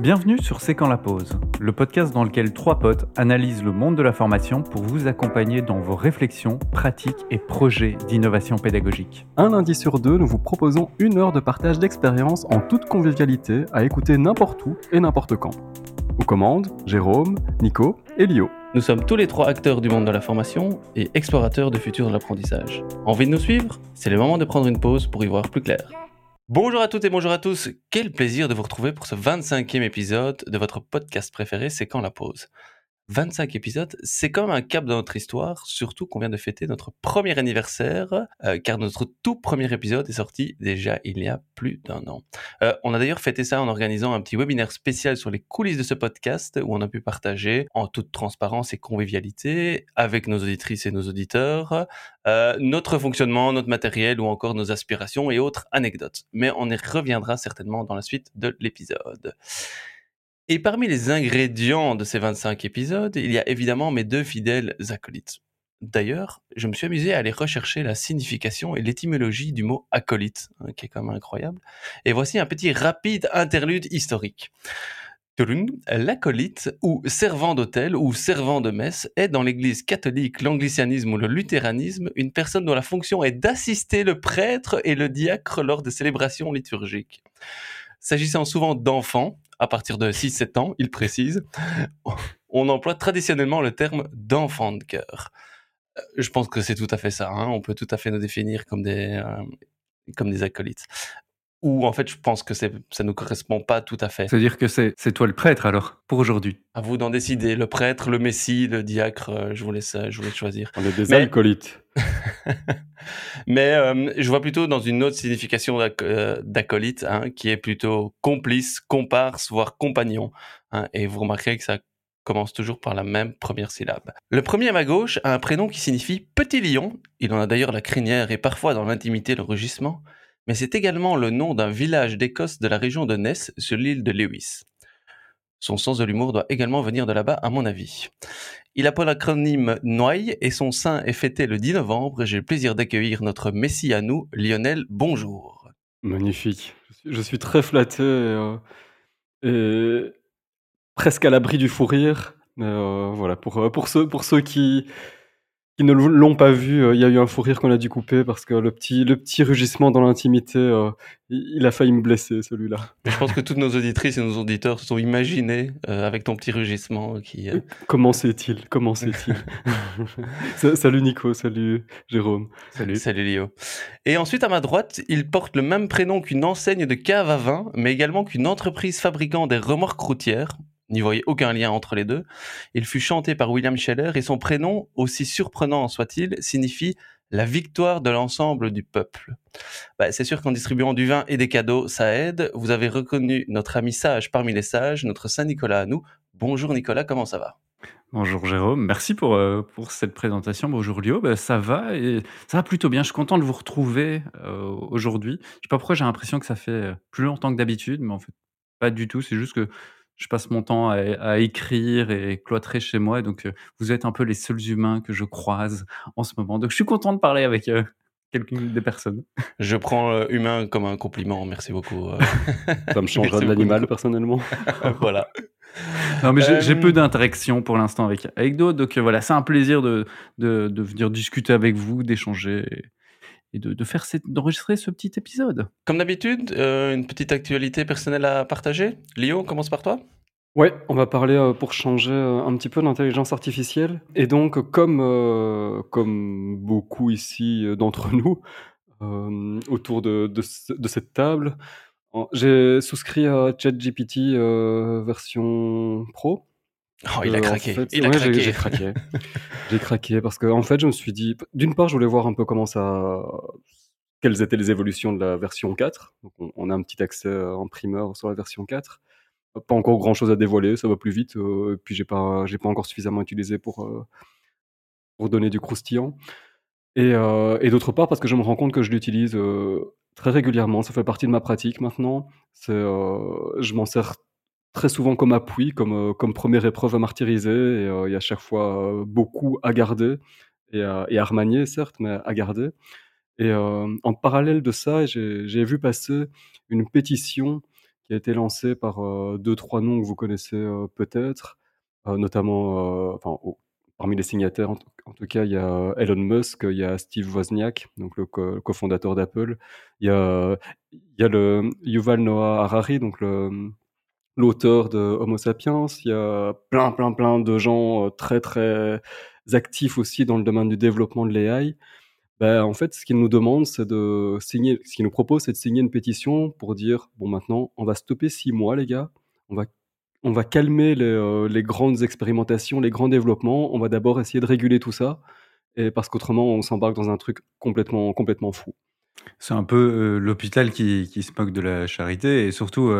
Bienvenue sur C'est quand la pause, le podcast dans lequel trois potes analysent le monde de la formation pour vous accompagner dans vos réflexions, pratiques et projets d'innovation pédagogique. Un lundi sur deux, nous vous proposons une heure de partage d'expériences en toute convivialité à écouter n'importe où et n'importe quand. Aux commandes, Jérôme, Nico et Lio. Nous sommes tous les trois acteurs du monde de la formation et explorateurs du futur de l'apprentissage. Envie de nous suivre? C'est le moment de prendre une pause pour y voir plus clair. Bonjour à toutes et bonjour à tous. Quel plaisir de vous retrouver pour ce 25e épisode de votre podcast préféré, C'est quand la pause? 25 épisodes, c'est comme un cap dans notre histoire, surtout qu'on vient de fêter notre premier anniversaire, euh, car notre tout premier épisode est sorti déjà il y a plus d'un an. Euh, on a d'ailleurs fêté ça en organisant un petit webinaire spécial sur les coulisses de ce podcast, où on a pu partager en toute transparence et convivialité avec nos auditrices et nos auditeurs euh, notre fonctionnement, notre matériel ou encore nos aspirations et autres anecdotes. Mais on y reviendra certainement dans la suite de l'épisode. Et parmi les ingrédients de ces 25 épisodes, il y a évidemment mes deux fidèles acolytes. D'ailleurs, je me suis amusé à aller rechercher la signification et l'étymologie du mot acolyte, hein, qui est quand même incroyable. Et voici un petit rapide interlude historique. L'acolyte, ou servant d'autel, ou servant de messe, est dans l'église catholique, l'anglicanisme ou le luthéranisme, une personne dont la fonction est d'assister le prêtre et le diacre lors des célébrations liturgiques. S'agissant souvent d'enfants, à partir de 6-7 ans, il précise, on emploie traditionnellement le terme d'enfant de cœur. Euh, je pense que c'est tout à fait ça. Hein. On peut tout à fait nous définir comme des, euh, comme des acolytes. Ou en fait, je pense que ça ne nous correspond pas tout à fait. C'est-à-dire que c'est toi le prêtre alors, pour aujourd'hui À vous d'en décider. Le prêtre, le messie, le diacre, euh, je vous laisse, je vous laisse choisir. On est des acolytes. Mais euh, je vois plutôt dans une autre signification euh, d'acolyte, hein, qui est plutôt complice, comparse, voire compagnon. Hein, et vous remarquerez que ça commence toujours par la même première syllabe. Le premier à ma gauche a un prénom qui signifie petit lion. Il en a d'ailleurs la crinière et parfois dans l'intimité le rugissement. Mais c'est également le nom d'un village d'Écosse de la région de Ness sur l'île de Lewis. Son sens de l'humour doit également venir de là-bas, à mon avis. Il a pour l'acronyme NOY et son saint est fêté le 10 novembre. J'ai le plaisir d'accueillir notre messie à nous, Lionel. Bonjour. Magnifique. Je suis très flatté et, euh, presque à l'abri du fou rire. Euh, voilà, pour, euh, pour, ceux, pour ceux qui, qui ne l'ont pas vu, euh, il y a eu un fou rire qu'on a dû couper parce que le petit, le petit rugissement dans l'intimité, euh, il a failli me blesser celui-là. Je pense que toutes nos auditrices et nos auditeurs se sont imaginés euh, avec ton petit rugissement qui. Comment c'est-il? Comment c'est-il? Salut Nico, salut Jérôme. Salut. Salut Lio. Et ensuite à ma droite, il porte le même prénom qu'une enseigne de cave à vin, mais également qu'une entreprise fabriquant des remorques routières n'y voyez aucun lien entre les deux. Il fut chanté par William Scheller et son prénom, aussi surprenant soit-il, signifie la victoire de l'ensemble du peuple. Bah, c'est sûr qu'en distribuant du vin et des cadeaux, ça aide. Vous avez reconnu notre ami sage parmi les sages, notre Saint Nicolas à nous. Bonjour Nicolas, comment ça va? Bonjour Jérôme, merci pour, euh, pour cette présentation. Bonjour Lio, bah, ça va et ça va plutôt bien. Je suis content de vous retrouver euh, aujourd'hui. Je sais pas pourquoi j'ai l'impression que ça fait euh, plus longtemps que d'habitude, mais en fait pas du tout. C'est juste que je passe mon temps à, écrire et cloîtrer chez moi. Donc, euh, vous êtes un peu les seuls humains que je croise en ce moment. Donc, je suis content de parler avec euh, quelques des personnes. Je prends euh, humain comme un compliment. Merci beaucoup. Ça me changera de l'animal, personnellement. voilà. Non, mais j'ai peu d'interactions pour l'instant avec, avec d'autres. Donc, voilà, c'est un plaisir de, de, de, venir discuter avec vous, d'échanger et de, de faire d'enregistrer ce petit épisode. Comme d'habitude, euh, une petite actualité personnelle à partager. Léo, on commence par toi Ouais, on va parler euh, pour changer euh, un petit peu d'intelligence artificielle. Et donc, comme, comme beaucoup ici d'entre nous, autour de, de, de, cette table, j'ai souscrit à ChatGPT version pro. Oh, il a craqué. il a craqué. J'ai craqué. j'ai craqué parce qu'en en fait, je me suis dit, d'une part, je voulais voir un peu comment ça, quelles étaient les évolutions de la version 4. Donc, on, a un petit accès euh, en primeur sur la version 4. Pas encore grand chose à dévoiler, ça va plus vite. Euh, et puis, j'ai pas, j'ai pas encore suffisamment utilisé pour, euh, pour donner du croustillant. Et, et d'autre part, parce que je me rends compte que je l'utilise très régulièrement. Ça fait partie de ma pratique maintenant. C'est, je m'en sers très souvent comme appui, comme, euh, comme première épreuve à martyriser. Et euh, a à chaque fois euh, beaucoup à garder et à, et à remanier, certes, mais à garder. Et en parallèle de ça, j'ai vu passer une pétition qui a été lancé par, deux trois noms que vous connaissez, peut-être, notamment, enfin, parmi les signataires, en tout cas, il y a Elon Musk, il y a Steve Wozniak, donc le cofondateur d'Apple. Il y a y a le Yuval Noah Harari, donc le l'auteur de Homo sapiens. Il y a plein, plein, plein de gens euh, très, très actifs aussi dans le domaine du développement de l'AI. Ben, en fait, ce qu'ils nous demandent, c'est de signer, ce qu'ils nous proposent, c'est de signer une pétition pour dire, bon, maintenant, on va stopper six mois, les gars. On va, on va calmer les, euh, les grandes expérimentations, les grands développements. On va d'abord essayer de réguler tout ça. Et parce qu'autrement, on s'embarque dans un truc complètement, complètement fou. C'est un peu euh, l'hôpital qui, qui, se moque de la charité et surtout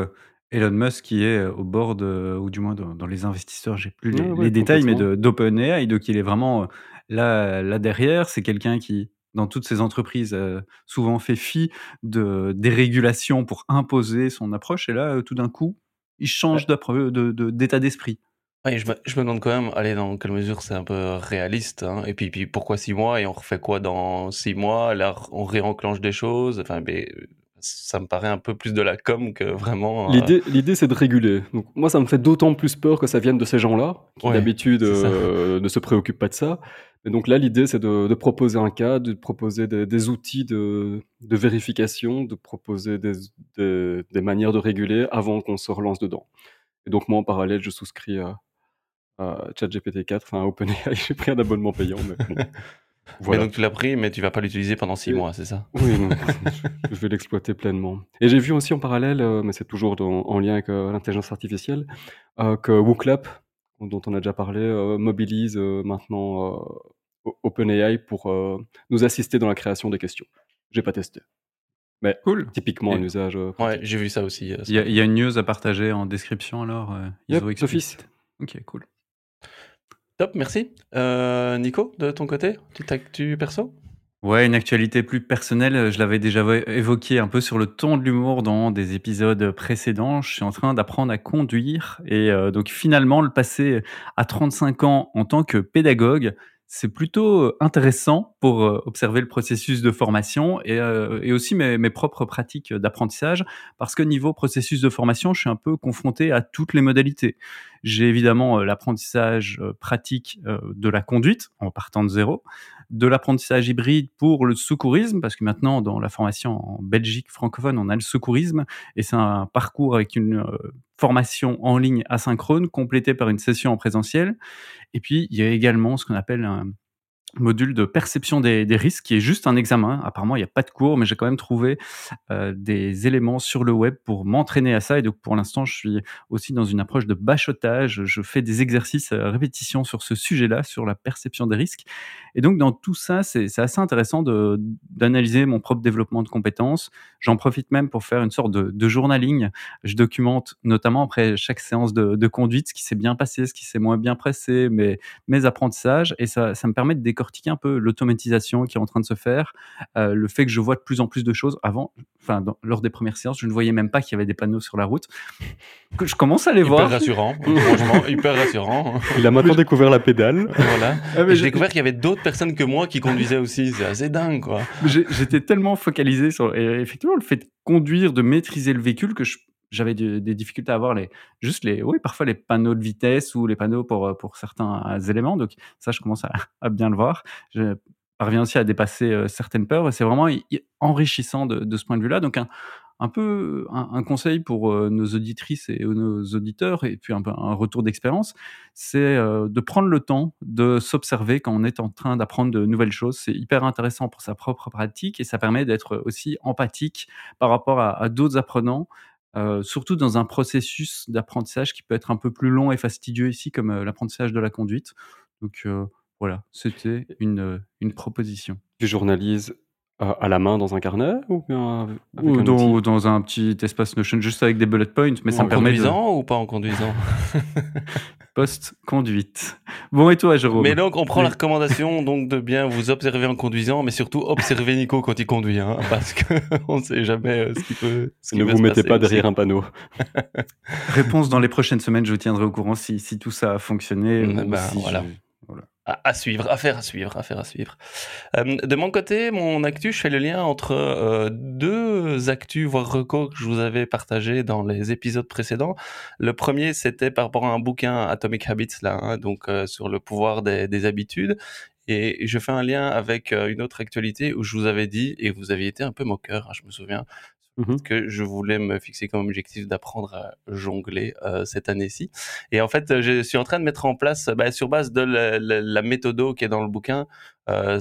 Elon Musk qui est au bord ou du moins dans, les investisseurs, j'ai plus les, détails, mais d'OpenAI, donc il est vraiment là, là derrière. C'est quelqu'un qui, dans toutes ces entreprises, souvent fait fi de des régulations pour imposer son approche. Et là, tout d'un coup, il change d'état d'esprit. je, me, je, me, demande quand même, allez, dans quelle mesure c'est un peu réaliste. Hein. et puis, puis, pourquoi six mois? Et on refait quoi dans six mois? Là, on réenclenche des choses? Enfin, mais, ça me paraît un peu plus de la com que vraiment. Euh, l'idée, c'est de réguler. Donc, moi, ça me fait d'autant plus peur que ça vienne de ces gens-là, qui d'habitude euh, ne se préoccupent pas de ça. Et donc là, l'idée, c'est de, proposer un cas, de proposer des, outils de, vérification, de proposer des, des, manières de réguler avant qu'on se relance dedans. Et donc, moi, en parallèle, je souscris à, à ChatGPT 4, enfin à OpenAI, j'ai pris un abonnement payant. Mais Mais donc tu l'as pris, mais tu vas pas l'utiliser pendant six mois, c'est ça? Oui, je vais l'exploiter pleinement. Et j'ai vu aussi en parallèle, euh, mais c'est toujours en lien avec euh, l'intelligence artificielle, euh, que WooClap, dont on a déjà parlé, mobilise maintenant OpenAI pour nous assister dans la création des questions. J'ai pas testé. Mais cool. typiquement un usage. ouais, j'ai vu ça aussi. Il y, a une news à partager en description alors yep, Office. Ok, cool. Top, merci. Euh, Nico, de ton côté, petite actu perso? Ouais, une actualité plus personnelle. Je l'avais déjà évoqué un peu sur le ton de l'humour dans des épisodes précédents. Je suis en train d'apprendre à conduire et euh, donc finalement le passer à 35 ans en tant que pédagogue, c'est plutôt euh, intéressant pour euh, observer le processus de formation et, euh, et aussi mes, mes, propres pratiques d'apprentissage parce que niveau processus de formation, je suis un peu confronté à toutes les modalités. J'ai évidemment l'apprentissage pratique de la conduite en partant de zéro, de l'apprentissage hybride pour le secourisme parce que maintenant dans la formation en Belgique francophone, on a le secourisme et c'est un parcours avec une formation en ligne asynchrone complétée par une session en présentiel. Et puis, il y a également ce qu'on appelle un module de perception des, risques qui est juste un examen. Apparemment, il n'y a pas de cours, mais j'ai quand même trouvé euh, des éléments sur le web pour m'entraîner à ça. Et donc, pour l'instant, je suis aussi dans une approche de bachotage. Je fais des exercices à répétition sur ce sujet-là, sur la perception des risques. Et donc, dans tout ça, c'est assez intéressant d'analyser mon propre développement de compétences. J'en profite même pour faire une sorte de, de, journaling. Je documente notamment après chaque séance de, de conduite ce qui s'est bien passé, ce qui s'est moins bien passé, mes, mes apprentissages. Et ça, ça me permet de décortiquer un peu l'automatisation qui est en train de se faire, euh, le fait que je vois de plus en plus de choses. Avant, enfin, lors des premières séances, je ne voyais même pas qu'il y avait des panneaux sur la route. Que je commence à les voir. Hyper rassurant, franchement, hyper rassurant. Il a maintenant découvert la pédale. Voilà. Ah, j'ai découvert qu'il y avait d'autres personnes que moi qui conduisaient aussi. C'est assez dingue, quoi. J'étais tellement focalisé sur, et effectivement, le fait de conduire, de maîtriser le véhicule que je j'avais des difficultés à avoir les juste les oui parfois les panneaux de vitesse ou les panneaux pour euh, pour certains euh, éléments. Donc ça je commence à, bien le voir. Je parviens aussi à dépasser euh, certaines peurs. C'est vraiment enrichissant de, de, ce point de vue là donc un, un peu un, conseil pour nos auditrices et nos auditeurs et puis un peu un retour d'expérience c'est de prendre le temps de s'observer quand on est en train d'apprendre de nouvelles choses. C'est hyper intéressant pour sa propre pratique et ça permet d'être aussi empathique par rapport à d'autres apprenants euh, surtout dans un processus d'apprentissage qui peut être un peu plus long et fastidieux ici, comme euh, l'apprentissage de la conduite. Donc euh, voilà, c'était une, une proposition. Tu journalises à la main dans un carnet ou bien ou dans, dans, un petit espace Notion juste avec des bullet points mais ça me permet conduisant ou pas en conduisant post-conduite. Bon, et toi, Jérôme? Mais donc, on prend la recommandation donc de bien vous observer en conduisant, mais surtout observer Nico quand il conduit, hein, parce qu'on ne sait jamais euh, ce qui peut. Ce ne vous mettez pas derrière un panneau. Réponse dans les prochaines semaines, je vous tiendrai au courant si, si tout ça a fonctionné. Bah, voilà. À, suivre, à faire à suivre, à faire à suivre. Euh, de mon côté, mon actu, je fais le lien entre euh, deux actus, voire recos que je vous avais partagé dans les épisodes précédents. Le premier, c'était par rapport à un bouquin Atomic Habits, là, hein, donc euh, sur le pouvoir des, des, habitudes. Et je fais un lien avec une autre actualité où je vous avais dit, et vous aviez été un peu moqueur, hein, je me souviens, Mmh que je voulais me fixer comme objectif d'apprendre à jongler euh, cette année-ci. Et en fait, je suis en train de mettre en place, bah, sur base de la, la, méthode qui est dans le bouquin, euh,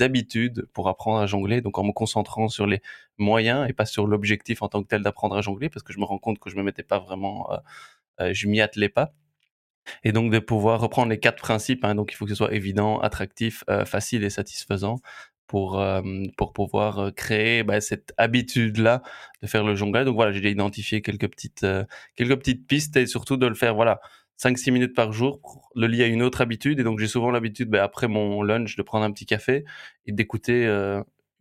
habitudes pour apprendre à jongler. Donc, en me concentrant sur les moyens et pas sur l'objectif en tant que tel d'apprendre à jongler, parce que je me rends compte que je me mettais pas vraiment, euh, euh je m'y attelais pas. Et donc de pouvoir reprendre les quatre principes. Hein, donc, il faut que ce soit évident, attractif, euh, facile et satisfaisant pour, euh, pour pouvoir euh, créer bah, cette habitude-là de faire le jonglage. Donc voilà, j'ai identifié quelques petites, euh, quelques petites pistes et surtout de le faire voilà, 5-6 minutes par jour pour le lier à une autre habitude. Et donc j'ai souvent l'habitude, bah, après mon lunch, de prendre un petit café et d'écouter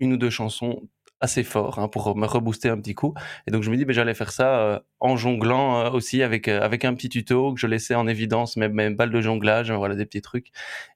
une ou deux chansons assez fort hein, pour me rebooster un petit coup. Et donc je me dis, ben, j'allais faire ça euh, en jonglant euh, aussi avec euh, avec un petit tuto que je laissais en évidence, même mes balles de jonglage, voilà des petits trucs.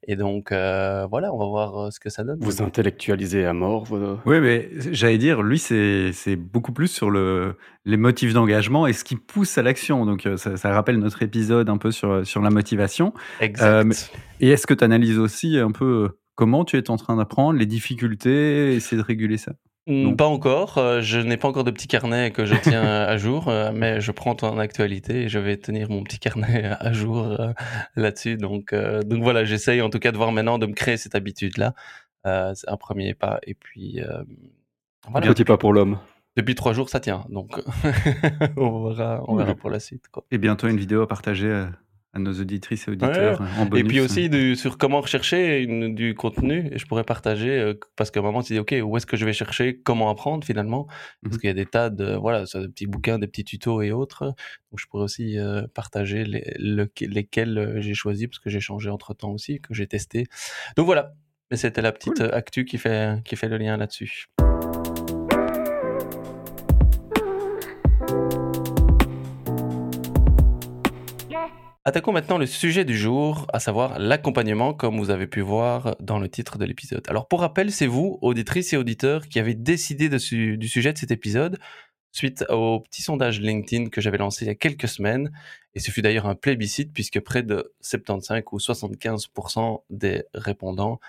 Et donc voilà, on va voir ce que ça donne. Vous intellectualisez à mort. Oui, mais j'allais dire, lui, c'est c'est beaucoup plus sur le les motifs d'engagement et ce qui pousse à l'action. Donc ça, ça, rappelle notre épisode un peu sur sur la motivation. Exact. et est-ce que tu analyses aussi un peu comment tu es en train d'apprendre, les difficultés, essayer de réguler ça? Pas encore. Euh, je n'ai pas encore de petit carnet que je tiens à jour, euh, mais je prends ton actualité et je vais tenir mon petit carnet à jour euh, là-dessus. Donc, donc voilà, j'essaye en tout cas de voir maintenant de me créer cette habitude-là. c'est un premier pas. Et puis, voilà. Petit pas pour l'homme. Depuis trois jours, ça tient. Donc, on verra, on verra pour la suite. Quoi. Et bientôt une vidéo à partager à nos auditrices et auditeurs en bonus. Et puis aussi sur comment rechercher du contenu. Je pourrais partager, euh, parce qu'à un moment, tu dis, OK, où est-ce que je vais chercher Comment apprendre finalement? Parce mmh qu'il y a des tas de, voilà, des petits bouquins, des petits tutos et autres. Donc je pourrais aussi euh, partager les, lesquels euh, j'ai choisi, parce que j'ai changé entre-temps aussi, que j'ai testé. Donc voilà, mais c'était la petite actu qui fait, qui fait le lien là-dessus. Attaquons maintenant le sujet du jour, à savoir l'accompagnement, comme vous avez pu voir dans le titre de l'épisode. Alors pour rappel, c'est vous, auditrices et auditeurs, qui avez décidé du sujet de cet épisode suite au petit sondage LinkedIn que j'avais lancé il y a quelques semaines. Et ce fut d'ailleurs un plébiscite puisque près de 75 ou 75% des répondants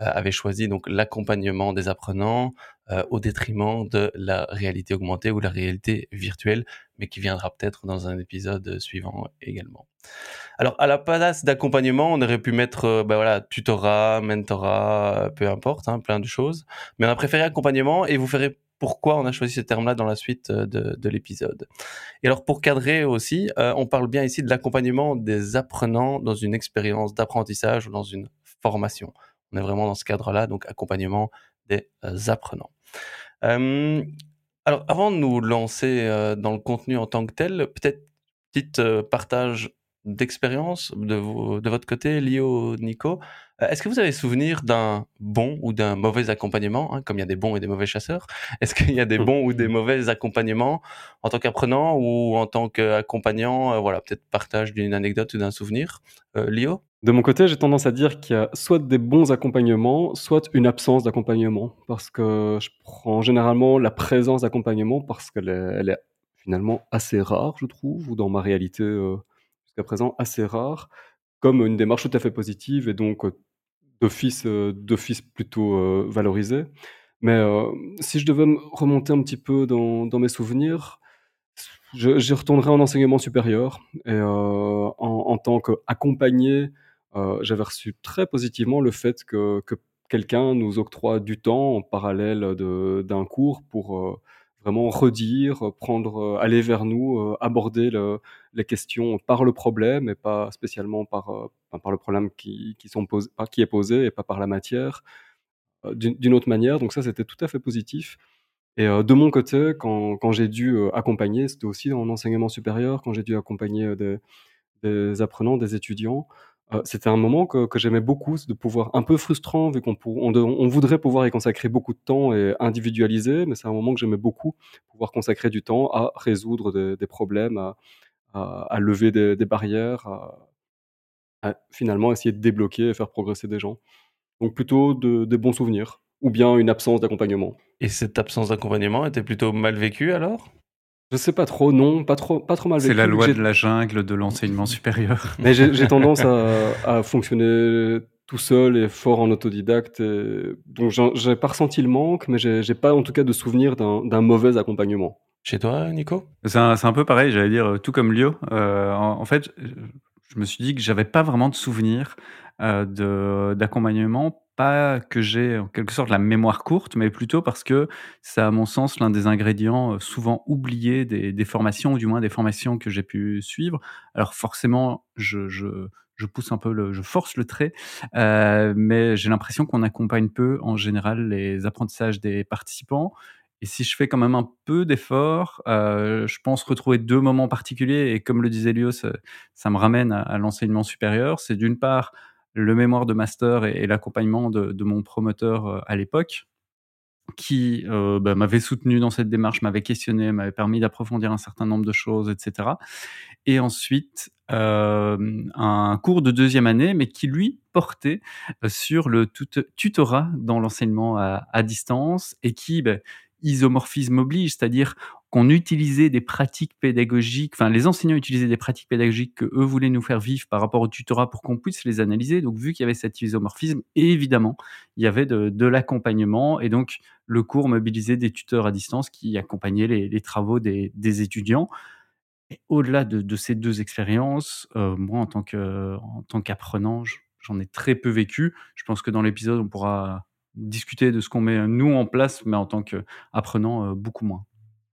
euh, avaient choisi donc l'accompagnement des apprenants euh, au détriment de la réalité augmentée ou la réalité virtuelle, mais qui viendra peut-être dans un épisode suivant également. Alors, à la place d'accompagnement, on aurait pu mettre, euh, ben voilà, tutorat, mentorat, peu importe, hein, plein de choses. Mais on a préféré accompagnement et vous ferez pourquoi on a choisi ce terme-là dans la suite euh, de, de l'épisode. Et alors, pour cadrer aussi, euh, on parle bien ici de l'accompagnement des apprenants dans une expérience d'apprentissage ou dans une formation. On est vraiment dans ce cadre-là, donc accompagnement des apprenants. alors, avant de nous lancer dans le contenu en tant que tel, peut-être petit partage d'expérience de, de votre côté, Lio, Nico. Euh, est-ce que vous avez souvenir d'un bon ou d'un mauvais accompagnement, hein, comme il y a des bons et des mauvais chasseurs? Est-ce qu'il y a des bons ou des mauvais accompagnements en tant qu'apprenant ou en tant qu'accompagnant? Euh, Voilà, peut-être partage d'une anecdote ou d'un souvenir. Euh, Lio? De mon côté, j'ai tendance à dire qu'il y a soit des bons accompagnements, soit une absence d'accompagnement, parce que je prends généralement la présence d'accompagnement parce qu'elle est, est, finalement assez rare, je trouve, ou dans ma réalité jusqu'à présent assez rare, comme une démarche tout à fait positive et donc d'office, d'office plutôt valorisé. Mais si je devais remonter un petit peu dans, mes souvenirs, j'y retournerais en enseignement supérieur et en, tant qu'accompagné, j'avais reçu très positivement le fait que, que quelqu'un nous octroie du temps en parallèle d'un cours pour vraiment redire, prendre, euh, aller vers nous, euh, aborder le, les questions par le problème et pas spécialement par, euh, par le problème qui, qui, sont qui est posé et pas par la matière, d'une autre manière. Donc ça, c'était tout à fait positif. Et de mon côté, quand, quand j'ai dû accompagner, c'était aussi en enseignement supérieur, quand j'ai dû accompagner des, des apprenants, des étudiants, euh, c'était un moment que, j'aimais beaucoup, de pouvoir un peu frustrant vu qu'on on, on, voudrait pouvoir y consacrer beaucoup de temps et individualiser, mais c'est un moment que j'aimais beaucoup, pouvoir consacrer du temps à résoudre des, problèmes, à, lever des, barrières, à, à finalement essayer de débloquer et faire progresser des gens. Donc plutôt de des bons souvenirs ou bien une absence d'accompagnement. Et cette absence d'accompagnement était plutôt mal vécue alors? Je sais pas trop, non, pas trop pas trop mal. C'est la loi de la jungle de l'enseignement supérieur. mais j'ai tendance à à fonctionner tout seul et fort en autodidacte et donc j'ai pas ressenti le manque, mais j'ai pas en tout cas de souvenir d'un mauvais accompagnement. Chez toi, Nico? C'est un peu pareil, j'allais dire, heu, tout comme Lio. Heu, en en fait, je je me suis dit que j'avais pas vraiment de souvenir, de d'accompagnement. Pas que j'ai en quelque sorte la mémoire courte, mais plutôt parce que c'est à mon sens l'un des ingrédients, heu, souvent oubliés des formations ou du moins des formations que j'ai pu suivre. Alors forcément, je pousse un peu je force le trait, heu, mais j'ai l'impression qu'on accompagne peu en général les apprentissages des participants et si je fais quand même un peu d'effort, je pense retrouver 2 moments particuliers et comme le disait Lio, ça me ramène à l'enseignement supérieur. C'est d'une part, le mémoire de master et l'accompagnement de mon promoteur, heu, à l'époque qui, heu, bah, m'avait soutenu dans cette démarche, m'avait questionné, m'avait permis d'approfondir un certain nombre de choses et cetera. Et ensuite, hem, un cours de deuxième année, mais qui lui portait, sur le tut tutorat dans l'enseignement à distance et qui, beh, isomorphisme oblige, c'est-à-dire qu'on utilisait des pratiques pédagogiques enfin les enseignants utilisaient des pratiques pédagogiques qu'eux voulaient nous faire vivre par rapport au tutorat pour qu'on puisse les analyser. Donc vu qu'il y avait cet isomorphisme, évidemment, il y avait de l'accompagnement et donc le cours mobilisait des tuteurs à distance qui accompagnaient les travaux des étudiants au-delà de ces 2 expériences, heu, moi en tant que en tant qu'apprenant, j'en ai très peu vécu. Je pense que dans l'épisode, on pourra discuter de ce qu'on met, nous, en place, mais en tant qu'apprenant, heu, beaucoup moins.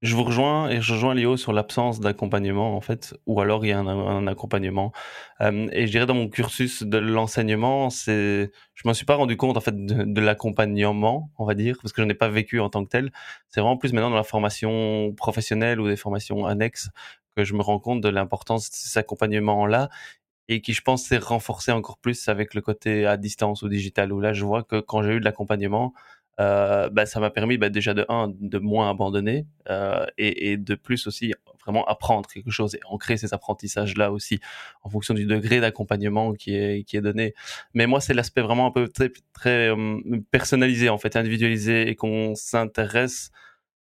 Je vous rejoins et je rejoins Léo sur l'absence d'accompagnement en fait, ou alors il y a un, accompagnement. Euh, et je dirais dans mon cursus de l'enseignement, c'est, je m'en suis pas rendu compte en fait de, l'accompagnement, on va dire, parce que je n'ai pas vécu en tant que tel. C'est vraiment plus maintenant dans la formation professionnelle ou des formations annexes que je me rends compte de l'importance de ces accompagnements-là et qui, je pense, s'est renforcé encore plus avec le côté à distance ou digital, où là, je vois que quand j'ai eu de l'accompagnement, euh, bah, ça m'a permis bah, déjà de un de moins abandonner euh, et, et, de plus aussi vraiment apprendre quelque chose et ancrer ces apprentissages là aussi en fonction du degré d'accompagnement qui est qui est donné mais moi c'est l'aspect vraiment un peu très très euh, personnalisé en fait individualisé et qu'on s'intéresse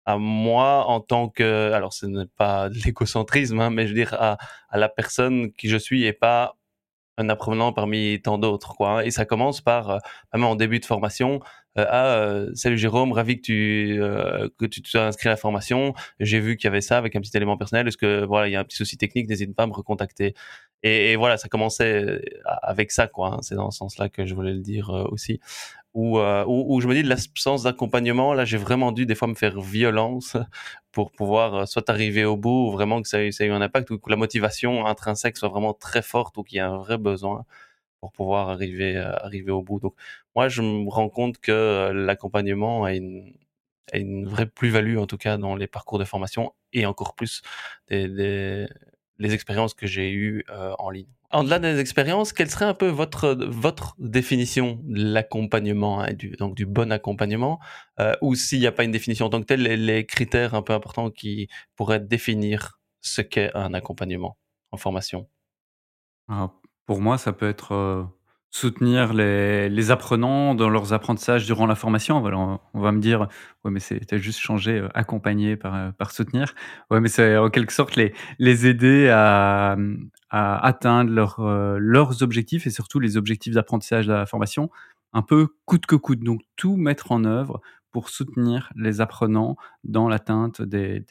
à moi en tant que alors ce n'est pas de l'égocentrisme hein, mais je veux dire à, à la personne qui je suis et pas un apprenant parmi tant d'autres quoi hein. et ça commence par euh, même en début de formation ah euh, salut Jérôme ravi que tu euh, que tu t'es inscrit à la formation. J'ai vu qu'il y avait ça avec un petit élément personnel. Est-ce que voilà il y a un petit souci technique n'hésite pas à me recontacter. Et, voilà ça commençait euh, avec ça quoi hein. c'est dans ce sens là que je voulais le dire euh, aussi. Où, euh, où, je me dis de l'absence d'accompagnement, là j'ai vraiment dû des fois me faire violence pour pouvoir euh, soit arriver au bout, ou vraiment que ça, ça ait eu un impact, ou que la motivation intrinsèque soit vraiment très forte, ou qu'il y a un vrai besoin pour pouvoir arriver, euh, arriver au bout. Donc moi je me rends compte que euh, l'accompagnement a une, a une vraie plus-value en tout cas dans les parcours de formation, et encore plus des, des les expériences que j'ai eues euh, en ligne. En-delà des expériences, quelle serait un peu votre votre définition de l'accompagnement, hein, du, donc du bon accompagnement, euh, ou s'il n'y a pas une définition en tant que telle, les, critères un peu importants qui pourraient définir ce qu'est un accompagnement en formation? Alors, Pour moi, ça peut être euh, soutenir les, apprenants dans leurs apprentissages durant la formation. On, va me dire, ouais, mais c'était juste changé, euh, accompagner par, euh, par soutenir. Ouais, mais c'est en quelque sorte les, aider à, atteindre euh, leurs objectifs et surtout les objectifs d'apprentissage de la formation, un peu coûte que coûte. Donc, tout mettre en œuvre pour soutenir les apprenants dans l'atteinte des,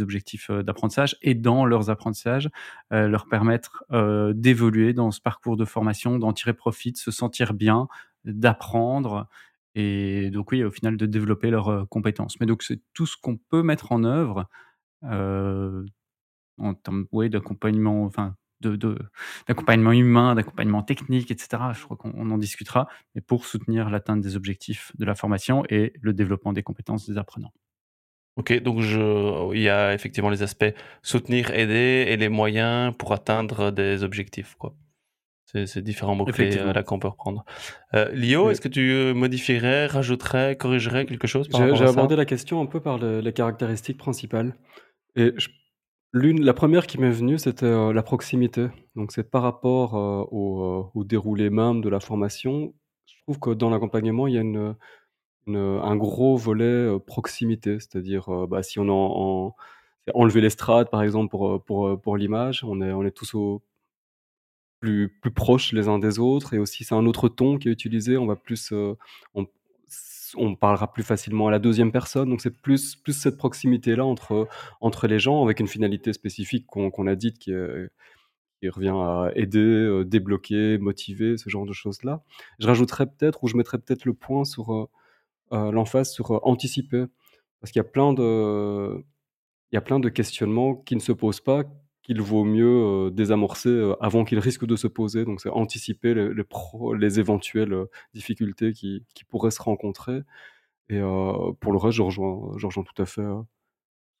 objectifs euh, d'apprentissage et dans leurs apprentissages, euh, leur permettre euh, d'évoluer dans ce parcours de formation, d'en tirer profit, de se sentir bien, d'apprendre et donc oui, au final, de développer leurs compétences. Mais donc c'est tout ce qu'on peut mettre en œuvre en termes oui, d'accompagnement, enfin d'accompagnement de, humain, d'accompagnement technique, etc. Je crois qu'on en discutera, mais pour soutenir l'atteinte des objectifs de la formation et le développement des compétences des apprenants. Ok, donc je, il y a effectivement les aspects soutenir, aider et les moyens pour atteindre des objectifs. Quoi. C'est, différents mots-clés là qu'on peut reprendre. Euh, Lio, oui. est-ce que tu modifierais, rajouterais, corrigerais quelque chose j'ai abordé la question un peu par le, les caractéristiques principales. Et je La première qui m'est venue, c'était euh, la proximité. Donc c'est par rapport, heu, au, au déroulé même de la formation. Je trouve que dans l'accompagnement, il y a un gros volet, proximité. C'est-à-dire, bah, si on est en en enlever l'estrade par exemple pour, l'image, on est tous plus proches les uns des autres et aussi c'est un autre ton qui est utilisé. On va plus, on parlera plus facilement à la deuxième personne, donc c'est plus plus cette proximité-là entre, entre les gens avec une finalité spécifique qu'on a dite qui est qui revient à aider, heu, débloquer, motiver, ce genre de choses-là. Je rajouterais peut-être ou je mettrais peut-être le point sur, heu heu, l'emphase sur, anticiper. Parce qu'il y y a plein de questionnements qui ne se posent pas, qu'il vaut mieux, heu, désamorcer, heu, avant qu'ils risquent de se poser. Donc c'est anticiper les éventuelles, heu, difficultés qui pourraient se rencontrer et pour le reste, je rejoins je rejoins tout à fait,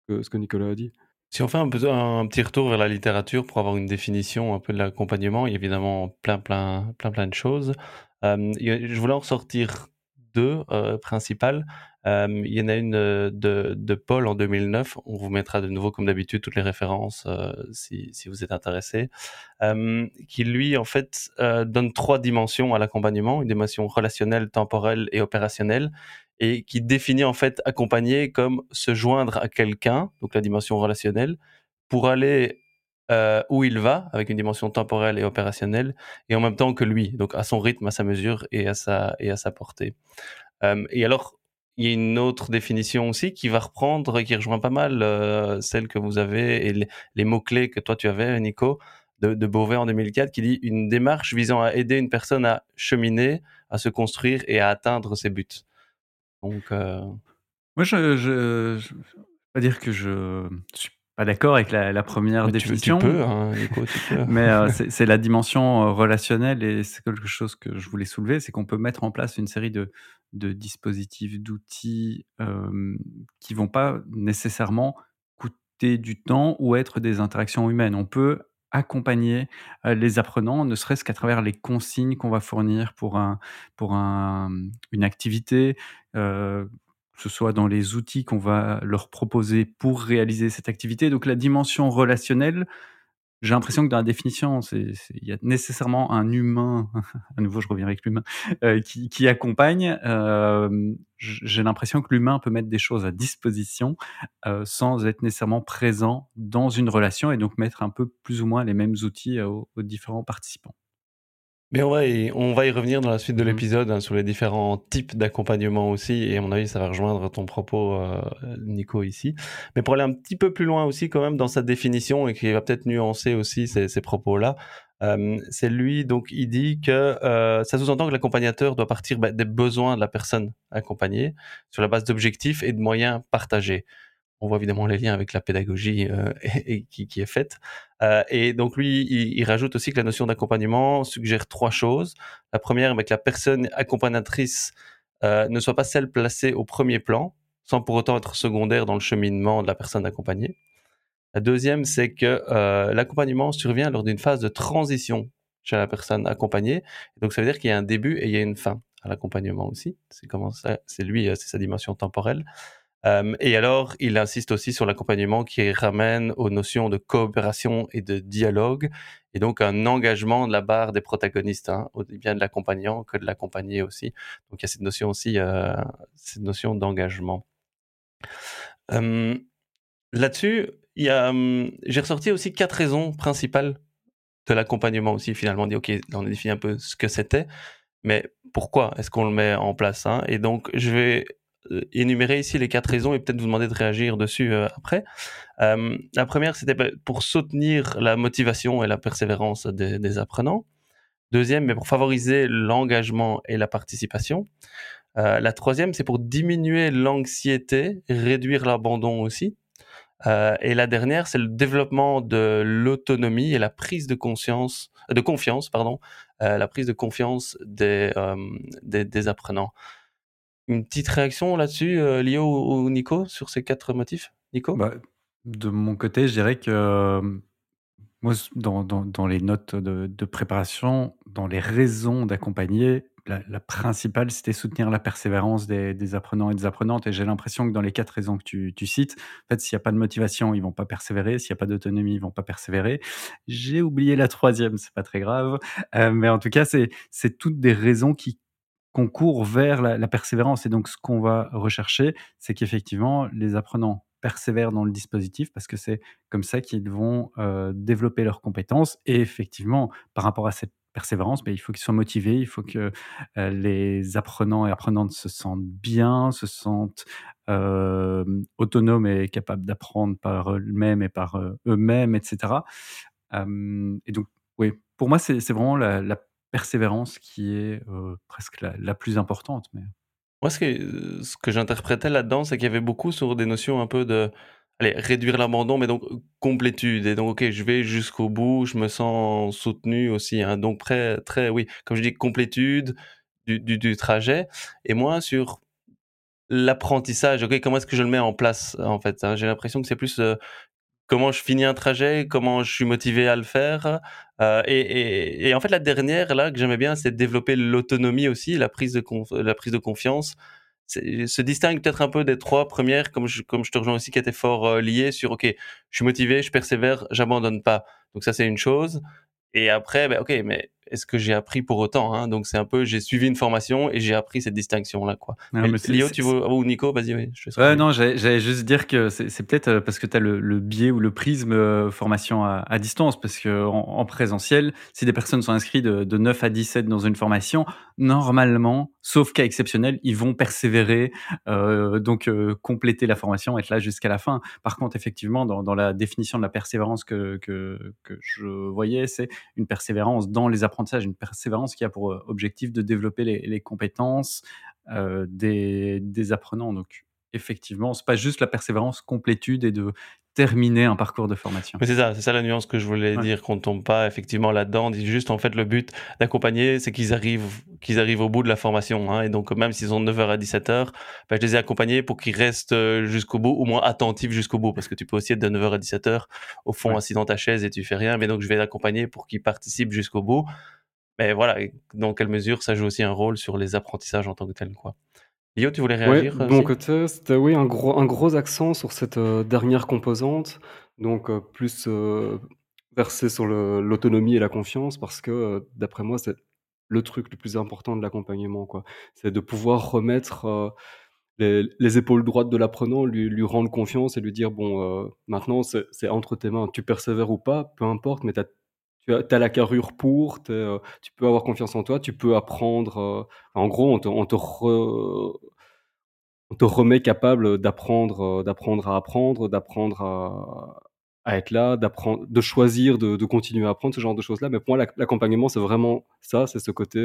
ce que Nicolas a dit. Si on fait un petit retour vers la littérature pour avoir une définition un peu de l'accompagnement, il y a évidemment plein, plein, plein, plein de choses. Euh, je voulais en ressortir deux euh, principales. Euh, il y en a une de, de, Paul en 2009. On vous mettra de nouveau, comme d'habitude, toutes les références si, si, vous êtes intéressé. qui lui, en fait, donne trois dimensions à l'accompagnement une dimension relationnelle, temporelle et opérationnelle et qui définit en fait accompagner comme se joindre à quelqu'un, donc la dimension relationnelle, pour aller euh, où il va, avec une dimension temporelle et opérationnelle, et en même temps que lui, donc à son rythme, à sa mesure et à sa, et à sa portée. Euh, et alors, il y a une autre définition aussi qui va reprendre, qui rejoint pas mal euh, celle que vous avez et les, mots-clés que toi tu avais, Nico, de, Beauvais en 2004, qui dit une démarche visant à aider une personne à cheminer, à se construire et à atteindre ses buts. Donc, Moi, je je je pas dire que je suis pas d'accord avec la la première définition. tu peux, hein, Mais, euh, c'est la dimension, euh, relationnelle et c'est quelque chose que je voulais soulever, c'est qu'on peut mettre en place une série de de dispositifs, d'outils, qui qui vont pas nécessairement coûter du temps ou être des interactions humaines. On peut accompagner les apprenants, ne serait-ce qu'à travers les consignes qu'on va fournir pour, un, pour un, une activité, que ce soit dans les outils qu'on va leur proposer pour réaliser cette activité. Donc la dimension relationnelle, j'ai l'impression que dans la définition, il y a nécessairement un humain, à nouveau je reviens avec l'humain, euh, qui, accompagne. Euh, j'ai l'impression que l'humain peut mettre des choses à disposition euh, sans être nécessairement présent dans une relation et donc mettre un peu plus ou moins les mêmes outils aux différents participants. Mais on va, y, on va y revenir dans la suite de mmh l'épisode hein, sur les différents types d'accompagnement aussi, et à mon avis, ça va rejoindre ton propos, euh, Nico, ici. Mais pour aller un petit peu plus loin aussi, quand même, dans sa définition, et qui va peut-être nuancer aussi ces, ces propos-là, euh, c'est lui, donc, il dit que euh, ça sous-entend que l'accompagnateur doit partir bah, des besoins de la personne accompagnée sur la base d'objectifs et de moyens partagés on voit évidemment les liens avec la pédagogie euh, qui, est faite. Euh, et donc lui, il, rajoute aussi que la notion d'accompagnement suggère trois choses. La première, bah, que la personne accompagnatrice euh, ne soit pas celle placée au premier plan, sans pour autant être secondaire dans le cheminement de la personne accompagnée. La deuxième, c'est que l'accompagnement survient lors d'une phase de transition chez la personne accompagnée. Donc ça veut dire qu'il y a un début et il y a une fin à l'accompagnement aussi. C'est c'est lui, c'est sa dimension temporelle. Euh, et alors, il insiste aussi sur l'accompagnement qui ramène aux notions de coopération et de dialogue, et donc un engagement de la barre des protagonistes, hein, bien de l'accompagnant que de l'accompagné aussi. Donc il y a cette notion aussi, euh, cette notion d'engagement. Euh, Là-dessus, hum, j'ai ressorti aussi quatre raisons principales de l'accompagnement aussi. Finalement, on dit ok, on a défini un peu ce que c'était, mais pourquoi est-ce qu'on le met en place hein? Et donc, je vais énumérer ici les quatre raisons et peut-être vous demander de réagir dessus euh, après. Euh, la première, c'était pour soutenir la motivation et la persévérance des, apprenants. Deuxième, mais pour favoriser l'engagement et la participation. la troisième, c'est pour diminuer l'anxiété, réduire l'abandon aussi. et la dernière, c'est le développement de l'autonomie et la prise de conscience, de confiance, pardon, la prise de confiance des, des apprenants. Une petite réaction là-dessus, euh, Lio ou, Nico, sur ces quatre motifs? Nico? Bah, De mon côté, je dirais que euh, moi, dans, dans, les notes de, préparation, dans les raisons d'accompagner, la principale, c'était soutenir la persévérance des apprenants et des apprenantes. Et j'ai l'impression que dans les quatre raisons que tu cites, en fait, s'il y a pas de motivation, ils vont pas persévérer, s'il y a pas d'autonomie, ils vont pas persévérer. J'ai oublié la troisième, c'est pas très grave, heu, mais en tout cas, c'est toutes des raisons qui concourent vers la persévérance et donc ce qu'on va rechercher, c'est qu'effectivement les apprenants persévèrent dans le dispositif parce que c'est comme ça qu'ils vont, heu, développer leurs compétences et effectivement, par rapport à cette persévérance, beh, il faut qu'ils soient motivés, il faut que, heu, les apprenants et apprenantes se sentent bien, se sentent, hem, autonomes et capables d'apprendre par eux-mêmes et par, eux-mêmes et cetera. Hem et donc oui, pour moi, c'est vraiment la persévérance qui est, presque la plus importante, mais Moi, ce que ce que j'interprétais là-dedans, c'est qu'il y avait beaucoup sur des notions un peu de, allez, réduire l'abandon, mais donc complétude et donc OK, je vais jusqu'au bout, je me sens soutenu aussi, hein, donc très très oui, comme je dis, complétude du du trajet et moins sur l'apprentissage. OK, comment est-ce que je le mets en place, en fait, hein? J'ai l'impression que c'est plus, comment je finis un trajet, comment je suis motivé à le faire, heu et et et en fait, la dernière là que j'aimais bien, c'est développer l'autonomie aussi, la prise de la prise de confiance. Se distingue peut-être un peu des 3 premières comme je comme je te rejoins aussi qui étaient fort, heu, liées sur OK, je suis motivé, je persévère, j'abandonne pas. Donc ça, c'est une chose et après, bah, OK, mais est-ce que j'ai appris pour autant, hein? Donc c'est un peu j'ai suivi une formation et j'ai appris cette distinction-là, quoi. non, Mais Léo, tu veux ou Nico, vas-y, oui, je Ouais, non, j'allais juste dire que c'est peut-être, heu, parce que tu as le le biais ou le prisme, heu, formation à à distance. Parce qu'en en présentiel, si des personnes sont inscrites de de 9 à 17 dans une formation, normalement, sauf cas exceptionnel, ils vont persévérer, heu, donc compléter la formation, être là jusqu'à la fin. Par contre, effectivement, dans dans la définition de la persévérance que que que je voyais, c'est une persévérance dans les apprentissages, une persévérance qui a pour, heu, objectif de développer les compétences, heu, des des apprenants. Donc effectivement, c'est pas juste la persévérance, complétude et de terminer un parcours de formation. C'est ça, c'est ça la nuance que je voulais Ouais. dire, qu'on tombe pas effectivement là-dedans. On dit juste en fait le but d'accompagner, c'est qu'ils arrivent qu'ils arrivent au bout de la formation, hein et donc même s'ils ont de 9:00 à 17:00, bah, je les ai accompagnés pour qu'ils restent, heu, jusqu'au bout, au moins attentifs jusqu'au bout. Parce que tu peux aussi être de 9:00 à 17:00 au fond Ouais. assis dans ta chaise et tu fais rien, mais donc je vais l'accompagner pour qu'il participe jusqu'au bout. Mais voilà dans quelle mesure ça joue aussi un rôle sur les apprentissages en tant que tels, quoi. Guillaume, tu voulais Ouais, réagir, de heu, mon aussi? côté, c'était oui, un gros un gros accent sur cette, heu, dernière composante, donc heu, plus, heu, versé sur l'autonomie et la confiance parce que, d'après moi, c'est le truc le plus important de l'accompagnement. C'est de pouvoir remettre, les les épaules droites de l'apprenant, lui lui rendre confiance et lui dire: «Bon, maintenant c'est entre tes mains. Tu persévères ou pas, peu importe, mais tu as tu as la carrure pour, heu, tu peux avoir confiance en toi, tu peux apprendre», heu, en gros, on te remet capable, d'apprendre, heu, d'apprendre à apprendre, d'apprendre à être là, de choisir de de continuer à apprendre, ce genre de choses-là. Mais pour moi, l'ac l'accompagnement, c'est vraiment ça, c'est ce côté,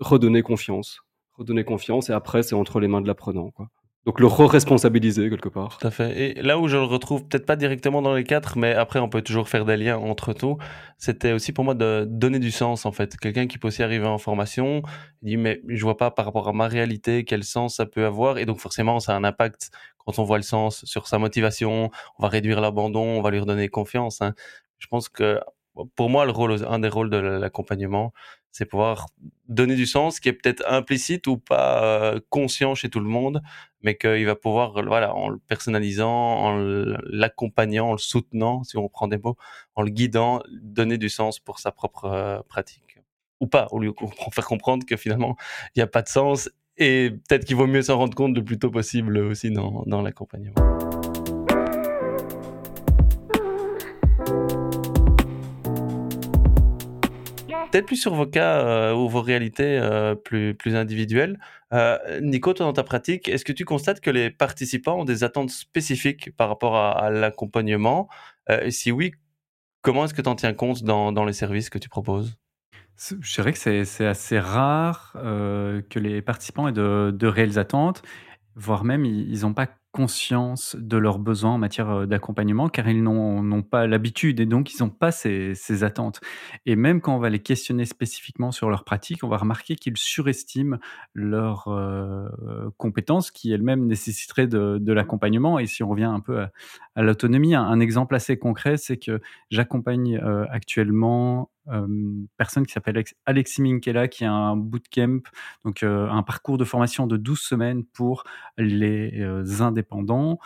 redonner confiance. Redonner confiance et après, c'est entre les mains de l'apprenant, quoi. Donc le re-responsabiliser quelque part. Tout à fait et là où je le retrouve peut-être pas directement dans les 4, mais après on peut toujours faire des liens entre tout, c'était aussi pour moi de donner du sens, en fait. Quelqu'un qui peut aussi arriver en formation, il dit: «Mais je vois pas par rapport à ma réalité quel sens ça peut avoir» et donc forcément ça a un impact quand on voit le sens sur sa motivation, on va réduire l'abandon, on va lui redonner confiance, hein. Je pense que pour moi le rôle un des rôles de l'accompagnement, c'est pouvoir donner du sens qui est peut-être implicite ou pas, heu, conscient chez tout le monde, mais qu'il va pouvoir, voilà, en le personnalisant, en l'accompagnant, en le soutenant, si on reprend des mots, en le guidant, donner du sens pour sa propre, heu, pratique. Ou pas, au lieu compr faire comprendre que finalement, il y a pas de sens et peut-être qu'il vaut mieux s'en rendre compte le plus tôt possible aussi dans l'accompagnement. Peut-être plus sur vos cas, heu, ou vos réalités, heu, plus plus individuelles. Heu, Nico, toi, dans ta pratique, est-ce que tu constates que les participants ont des attentes spécifiques par rapport à l'accompagnement? Et si oui, comment est-ce que tu en tiens compte dans dans les services que tu proposes? Je dirais que c'est assez rare, que les participants aient de de réelles attentes, voire même ils ils ont pas conscience de leurs besoins en matière, d'accompagnement, car ils n'ont n'ont pas l'habitude et donc ils ont pas ces attentes. Et même quand on va les questionner spécifiquement sur leurs pratiques, on va remarquer qu'ils surestiment leurs, compétences qui elles-mêmes nécessiteraient de l'accompagnement. Et si on revient un peu à l'autonomie, un exemple assez concret, c'est que j'accompagne, actuellement personne qui s'appelle Alexis Minkela, qui a un bootcamp, donc un parcours de formation de 12 semaines pour les indépendants.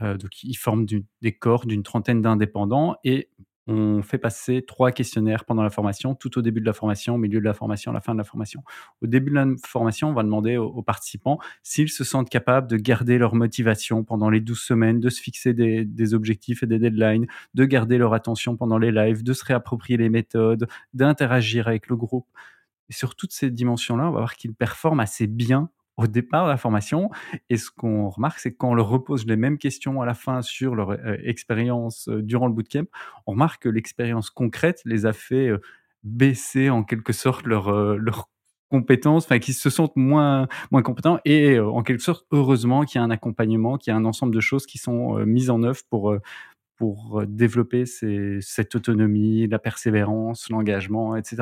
donc ils forment des corps d'une trentaine d'indépendants et on fait passer trois questionnaires pendant la formation, tout au début de la formation, au milieu de la formation, à la fin de la formation. Au début de la formation, on va demander aux, participants s'ils se sentent capables de garder leur motivation pendant les 12 semaines, de se fixer des, objectifs et des deadlines, de garder leur attention pendant les lives, de se réapproprier les méthodes, d'interagir avec le groupe. Et sur toutes ces dimensions-là, on va voir qu'ils performent assez bien au départ de la formation. Et ce qu'on remarque, c'est que quand on leur repose les mêmes questions à la fin sur leur euh, expérience euh, durant le bootcamp, on remarque que l'expérience concrète les a fait euh, baisser en quelque sorte leurs leur compétences, enfin qu'ils se sentent moins moins compétents et en quelque sorte heureusement qu'il y a un accompagnement, qu'il y a un ensemble de choses qui sont mises en œuvre pour pour développer cette autonomie, la persévérance, l'engagement, etc.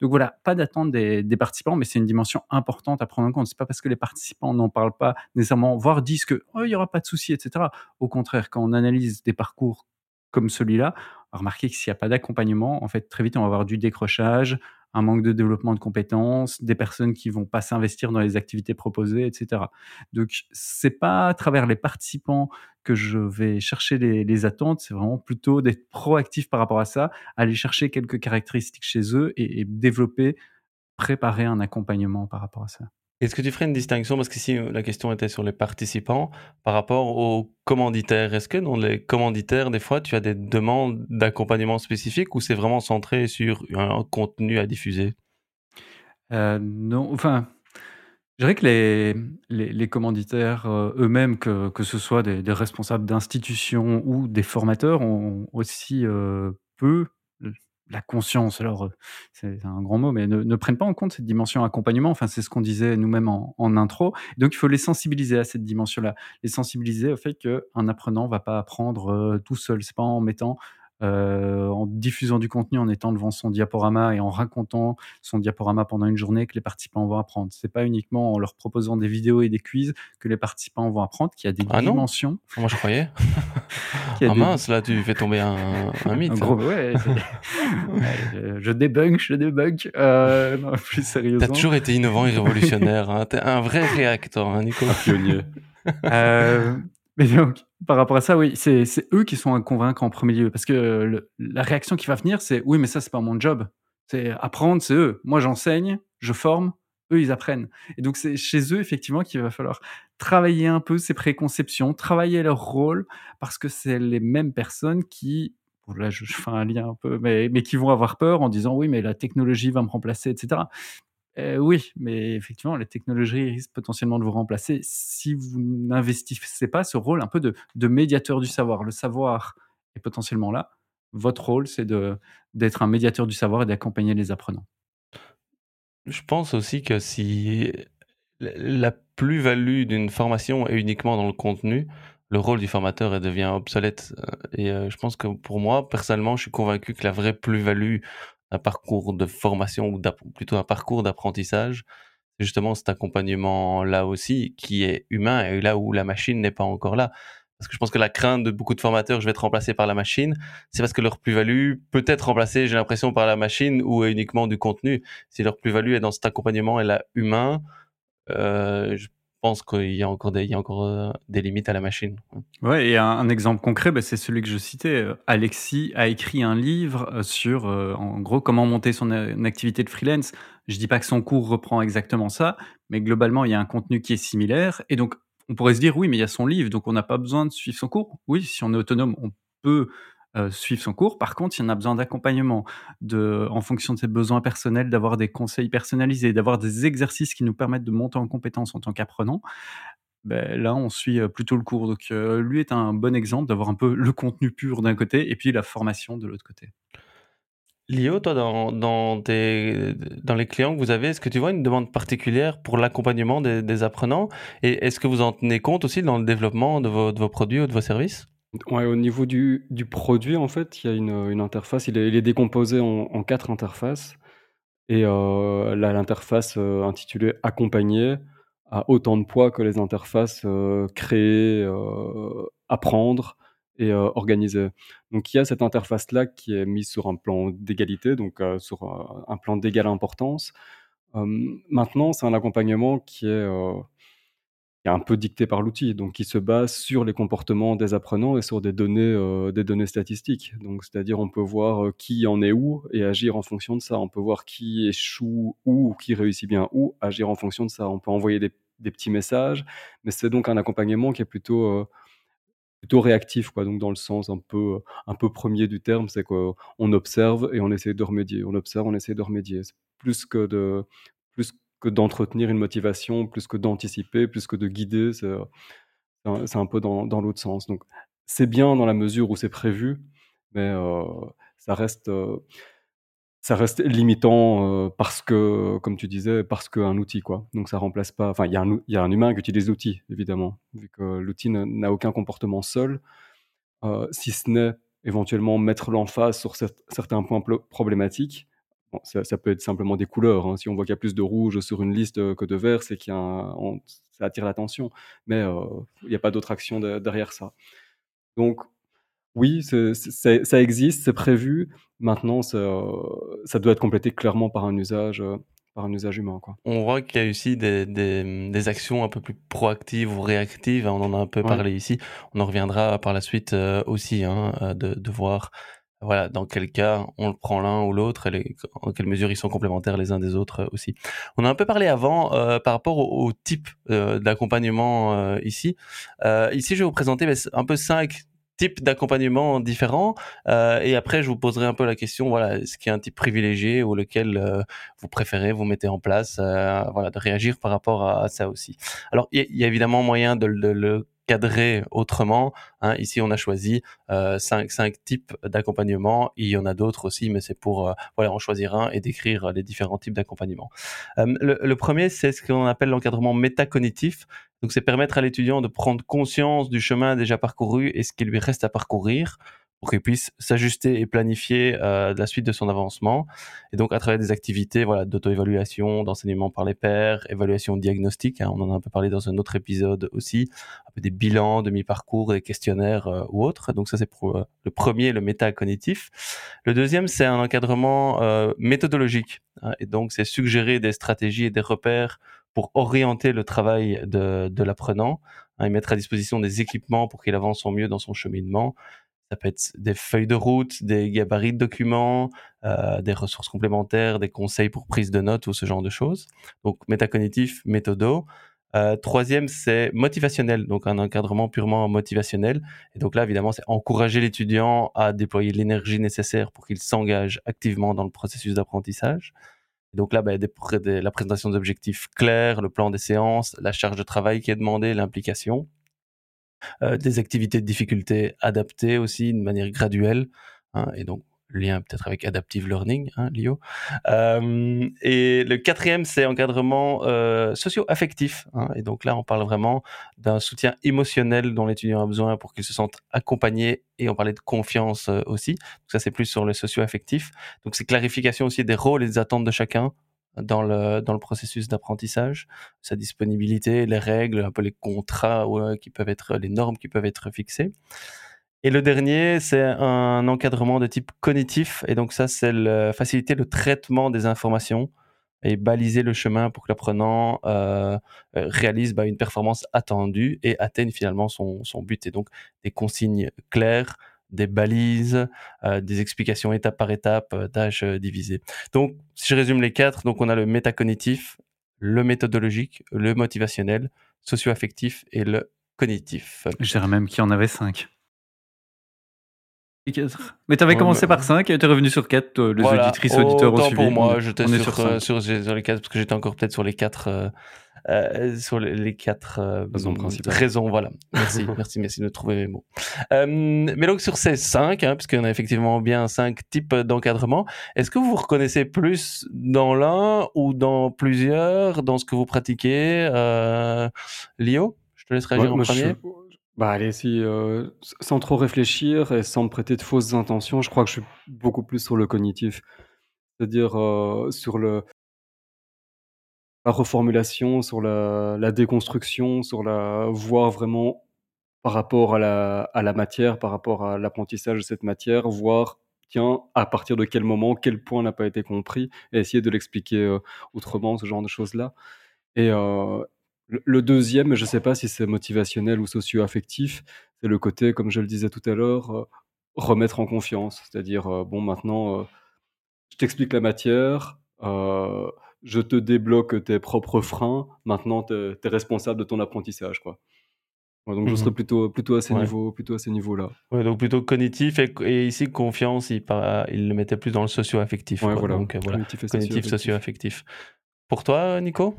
Donc voilà, pas d'attente des, participants, mais c'est une dimension importante à prendre en compte. C'est pas parce que les participants n'en parlent pas nécessairement, voire disent que oh, il y aura pas de souci, etc. Au contraire, quand on analyse des parcours comme celui-là, remarquez que s'il n'y a pas d'accompagnement, en fait, très vite, on va avoir du décrochage, un manque de développement de compétences, des personnes qui vont pas s'investir dans les activités proposées, etc. Donc, c'est pas à travers les participants que je vais chercher les, attentes, c'est vraiment plutôt d'être proactif par rapport à ça, aller chercher quelques caractéristiques chez eux et développer, préparer un accompagnement par rapport à ça. Est-ce que tu ferais une distinction, parce qu'ici la question était sur les participants, par rapport aux commanditaires Est-ce que dans les commanditaires, des fois, tu as des demandes d'accompagnement spécifique ou c'est vraiment centré sur un contenu à diffuser? Euh, Non, enfin, je dirais que les, les, commanditaires euh, eux-mêmes, que, que ce soit des, responsables d'institutions ou des formateurs, ont aussi euh, peu la conscience, alors c'est un grand mot, mais ne, prennent pas en compte cette dimension accompagnement. Enfin, c'est ce qu'on disait nous-mêmes en, intro. Donc, il faut les sensibiliser à cette dimension-là, les sensibiliser au fait qu'un apprenant va pas apprendre tout seul. C'est pas en mettant euh, en diffusant du contenu, en étant devant son diaporama et en racontant son diaporama pendant une journée que les participants vont apprendre. C'est pas uniquement en leur proposant des vidéos et des quiz que les participants vont apprendre, qu'il y a des ah dimensions. Moi je croyais. ah mince, là tu fais tomber un, mythe. Un gros, ouais, je débunk, je débunk. Euh, non, plus sérieusement. T'as toujours été innovant et révolutionnaire. Hein. T'es un vrai réacteur, hein, Nico. pionnier. euh, mais donc, par rapport à ça, oui, c'est eux qui sont à convaincre en premier lieu. Parce que la réaction qui va venir, c'est oui, mais ça, c'est pas mon job. C'est apprendre, c'est eux. Moi, j'enseigne, je forme, eux, ils apprennent. Et donc, c'est chez eux, effectivement, qu'il va falloir travailler un peu ces préconceptions, travailler leur rôle, parce que c'est les mêmes personnes qui, là, je, fais un lien un peu, mais qui vont avoir peur en disant oui, mais la technologie va me remplacer, etc. Euh, oui, mais effectivement, les technologies risquent potentiellement de vous remplacer si vous n'investissez pas ce rôle un peu de, médiateur du savoir. Le savoir est potentiellement là. Votre rôle, c'est d'être un médiateur du savoir et d'accompagner les apprenants. Je pense aussi que si la plus-value d'une formation est uniquement dans le contenu, le rôle du formateur devient obsolète. Euh, et euh, je pense que pour moi, personnellement, je suis convaincu que la vraie plus-value un parcours de formation ou plutôt un parcours d'apprentissage, justement cet accompagnement-là aussi qui est humain et là où la machine n'est pas encore là. Parce que je pense que la crainte de beaucoup de formateurs, je vais être remplacé par la machine, c'est parce que leur plus-value peut être remplacée, j'ai l'impression, par la machine ou uniquement du contenu. Si leur plus-value est dans cet accompagnement et là humain, euh, je pense qu'il y a encore euh, des limites à la machine. Ouais, et un, exemple concret, bah, c'est celui que je citais. Euh, Alexis a écrit un livre euh, sur, en gros, comment monter son activité de freelance. Je dis pas que son cours reprend exactement ça, mais globalement, il y a un contenu qui est similaire. Et donc, on pourrait se dire, oui, mais il y a son livre, donc on n'a pas besoin de suivre son cours. Oui, si on est autonome, on peut euh, suivre son cours. Par contre, il y en a besoin d'accompagnement, de, en fonction de ses besoins personnels, d'avoir des conseils personnalisés, d'avoir des exercices qui nous permettent de monter en compétence en tant qu'apprenant. Ben, là, on suit euh, plutôt le cours. Donc, euh, lui est un bon exemple d'avoir un peu le contenu pur d'un côté et puis la formation de l'autre côté. Lio, toi, dans, dans, dans les clients que vous avez, est-ce que tu vois une demande particulière pour l'accompagnement des, apprenants? Et est-ce que vous en tenez compte aussi dans le développement de vos, de vos produits ou de vos services? Ouais, au niveau du, du produit, en fait, il y a une, interface. Il est, décomposé en, quatre interfaces. Et euh, l'interface euh, intitulée Accompagner a autant de poids que les interfaces euh, Créer, Apprendre et organisé. Donc il y a cette interface-là qui est mise sur un plan d'égalité, donc sur un plan d'égale importance. maintenant, c'est un accompagnement qui est est un peu dicté par l'outil, donc qui se base sur les comportements des apprenants et sur des données, euh, des données statistiques. Donc, c'est-à-dire, on peut voir euh, qui en est où et agir en fonction de ça. On peut voir qui échoue où ou qui réussit bien où, agir en fonction de ça. On peut envoyer des, petits messages, mais c'est donc un accompagnement qui est plutôt, euh, plutôt réactif, quoi. Donc, dans le sens un peu, un peu premier du terme, c'est qu'on observe et on essaie de remédier. On observe, on essaie de remédier. Plus que de, d'entretenir une motivation, plus que d'anticiper, plus que de guider. C'est un, un, peu dans, l'autre sens. Donc, c'est bien dans la mesure où c'est prévu, mais euh, ça reste. Euh, ça reste limitant euh, parce que, comme tu disais, parce qu'un outil, quoi. Donc ça remplace pas. Enfin, il y, a un humain qui utilise l'outil, évidemment, vu que l'outil n'a aucun comportement seul, si ce n'est éventuellement mettre l'emphase sur certains points problématiques ça, peut être simplement des couleurs. Hein. Si on voit qu'il y a plus de rouge sur une liste euh, que de vert, c'est qu'il ça attire l'attention. Mais euh, il n'y a pas d'autre action derrière ça. Donc, oui, ça existe, c'est prévu. Maintenant, euh, ça, doit être complété clairement par un usage, par un usage humain. Quoi. On voit qu'il y a aussi des, actions un peu plus proactives ou réactives. On en a un peu parlé ici. On en reviendra par la suite aussi, hein, de, de voir voilà, dans quel cas on le prend l'un ou l'autre, et en quelle mesure ils sont complémentaires les uns des autres euh, aussi. On a un peu parlé avant euh, par rapport au, type euh, d'accompagnement ici. ici, je vais vous présenter ben, un peu cinq types d'accompagnement différents et après je vous poserai un peu la question voilà qu'il y a un type privilégié ou lequel vous préférez vous mettez en place voilà de réagir par rapport à, ça aussi alors il y, a évidemment moyen de le cadrer autrement. Hein. Ici, on a choisi euh, cinq, cinq types d'accompagnement. Il y en a d'autres aussi, mais c'est pour euh, voilà, en choisir un et décrire les différents types d'accompagnement. Euh, le, le, premier, c'est ce qu'on appelle l'encadrement métacognitif. Donc, c'est permettre à l'étudiant de prendre conscience du chemin déjà parcouru et ce qui lui reste à parcourir pour qu'il puisse s'ajuster et planifier euh, la suite de son avancement. Et donc à travers des activités voilà, d'auto-évaluation, d'enseignement par les pairs, évaluation diagnostique, hein, on en a un peu parlé dans un autre épisode aussi, des bilans de mi-parcours, des questionnaires euh, ou autres. Donc ça c'est pour euh, le premier, le métacognitif. Le deuxième c'est un encadrement euh, méthodologique. Hein, et donc c'est suggérer des stratégies et des repères pour orienter le travail de, de l'apprenant, hein, et mettre à disposition des équipements pour qu'il avance au mieux dans son cheminement ça peut être des feuilles de route, des gabarits de documents, euh, des ressources complémentaires, des conseils pour prise de notes ou ce genre de choses. Donc métacognitif, méthodo. Euh, troisième, c'est motivationnel, donc un encadrement purement motivationnel. Et donc là, évidemment, c'est encourager l'étudiant à déployer l'énergie nécessaire pour qu'il s'engage activement dans le processus d'apprentissage. Donc là, ben, la présentation d'objectifs clairs, le plan des séances, la charge de travail qui est demandée, l'implication. Euh, des activités de difficulté adaptées aussi de manière graduelle, hein, et donc lien peut-être avec adaptive learning, hein, Lio. Euh, et le quatrième, c'est encadrement euh, socio-affectif. Hein, et donc là, on parle vraiment d'un soutien émotionnel dont l'étudiant a besoin pour qu'il se sente accompagné. Et on parlait de confiance aussi. Donc ça, c'est plus sur le socio-affectif. Donc c'est clarification aussi des rôles et des attentes de chacun dans le, dans le processus d'apprentissage, sa disponibilité, les règles, un peu les contrats qui peuvent être, les normes qui peuvent être fixées. Et le dernier, c'est un encadrement de type cognitif. Et donc ça, c'est faciliter le traitement des informations et baliser le chemin pour que l'apprenant euh, réalise bah, une performance attendue et atteigne finalement son, son but. Et donc des consignes claires, des balises, euh, des explications étape par étape, euh, tâches euh, divisées. Donc, si je résume les quatre, donc on a le métacognitif, le méthodologique, le motivationnel, socio-affectif et le cognitif. Je dirais même qu'il y en avait cinq. Mais tu avais commencé par 5 et tu es revenu sur 4, les auditrices auditeurs ont suivi. pour moi, j'étais sur, sur, sur, les 4 parce que j'étais encore peut-être sur les 4 euh, sur les, quatre euh, raisons principales. Raisons, voilà. Merci, merci, merci de trouver mes mots. Euh, mais donc sur ces cinq, hein, puisqu'il y en a effectivement bien cinq types d'encadrement, est-ce que vous vous reconnaissez plus dans l'un ou dans plusieurs, dans ce que vous pratiquez Lio, je te laisse réagir en premier. Bah allez, si, sans trop réfléchir et sans me prêter de fausses intentions, je crois que je suis beaucoup plus sur le cognitif. C'est-à-dire sur le, la reformulation, sur la, déconstruction, sur la voir vraiment par rapport à la matière, par rapport à l'apprentissage de cette matière, voir, tiens, à partir de quel moment, quel point n'a pas été compris et essayer de l'expliquer, heu, autrement, ce genre de choses-là et heu, le 2e, je sais pas si c'est motivationnel ou socio-affectif, c'est le côté, comme je le disais tout à l'heure, heu, remettre en confiance. C'est-à-dire, bon maintenant, je t'explique la matière, heu, je te débloque tes propres freins, maintenant tu es responsable de ton apprentissage, quoi. Ouais, donc je serais Mmh plutôt plutôt à ces Ouais. niveaux plutôt à ces niveaux-là. Ouais, donc plutôt cognitif et et ici confiance, il par il le mettait plus dans le socio-affectif, voilà, donc heu, voilà, cognitif socio-affectif. Pour toi, Nico?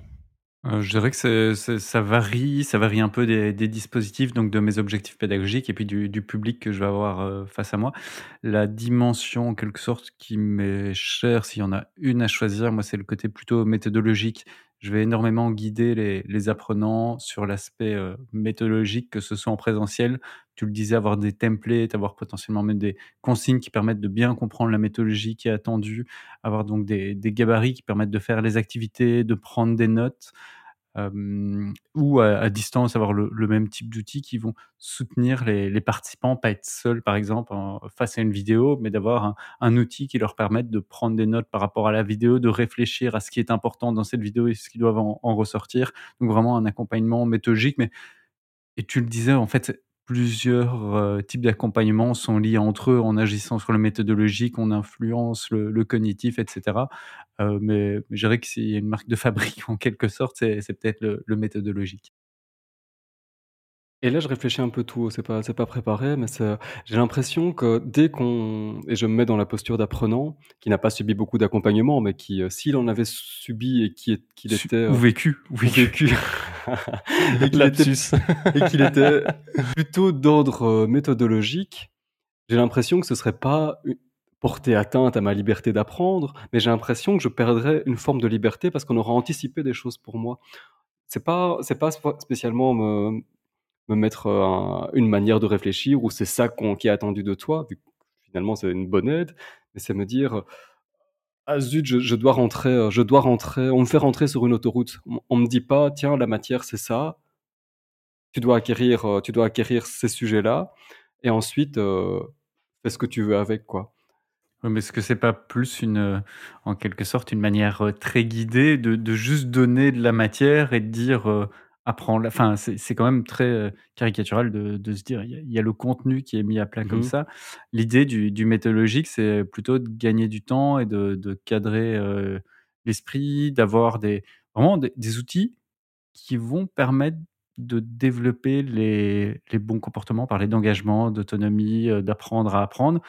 Heu, je dirais que ça varie ça varie un peu des dispositifs, donc de mes objectifs pédagogiques et puis du public que je vais avoir, heu, face à moi. La dimension, en quelque sorte, qui m'est chère, s'il y en a une à choisir, moi, c'est le côté plutôt méthodologique. Je vais énormément guider les apprenants sur l'aspect, heu, méthodologique, que ce soit en présentiel. Tu le disais, avoir des templates, avoir potentiellement même des consignes qui permettent de bien comprendre la méthodologie qui est attendue, avoir donc des gabarits qui permettent de faire les activités, de prendre des notes. Ou à distance, avoir le même type d'outils qui vont soutenir les participants, pas être seul, par exemple, face à une vidéo, mais d'avoir un outil qui leur permette de prendre des notes par rapport à la vidéo, de réfléchir à ce qui est important dans cette vidéo et ce qu'ils doivent en en ressortir. Donc vraiment un accompagnement méthodologique, mais et tu le disais, en fait, plusieurs, heu, types d'accompagnement sont liés entre eux. En agissant sur le méthodologique, on influence le cognitif et cetera. Heu, mais je dirais que s'il y a une marque de fabrique en quelque sorte, c'est peut-être le le méthodologique. Et là, je réfléchis un peu tout haut, c'est pas c'est pas préparé, mais c'est j'ai l'impression que dès qu'on et je me mets dans la posture d'apprenant qui n'a pas subi beaucoup d'accompagnement, mais qui, heu, s'il en avait subi et qui est qu'il Su était, ou heu, vécu, ou vécu. vécu et qu'il était Lapsus. et qu'il était plutôt d'ordre, heu, méthodologique, j'ai l'impression que ce serait pas u porter atteinte à ma liberté d'apprendre, mais j'ai l'impression que je perdrais une forme de liberté parce qu'on aura anticipé des choses pour moi. C'est pas c'est pas spo spécialement me me mettre, un une manière de réfléchir ou c'est ça qu'on qui est attendu de toi, vu que finalement c'est une bonne aide, mais c'est me dire, «Ah zut, je dois rentrer, heu, je dois rentrer» on me fait rentrer sur une autoroute. On on me dit pas: «Tiens, la matière, c'est ça, tu dois acquérir, tu dois acquérir ces sujets-là et ensuite, fais ce que tu veux avec, quoi». Mais est-ce que c'est pas plus une, en quelque sorte, une manière, très guidée de juste donner de la matière et de dire, heu: «Apprends-la». Enfin, c'est quand même très, heu, caricatural de de se dire: «Il y a le contenu qui est mis à plat Mmh comme mh. ça». L'idée du du méthodologique, c'est plutôt de gagner du temps et de de cadrer, heu, l'esprit, d'avoir des vraiment des des outils qui vont permettre de développer les les bons comportements, parler d'engagement, d'autonomie, heu, d'apprendre à apprendre.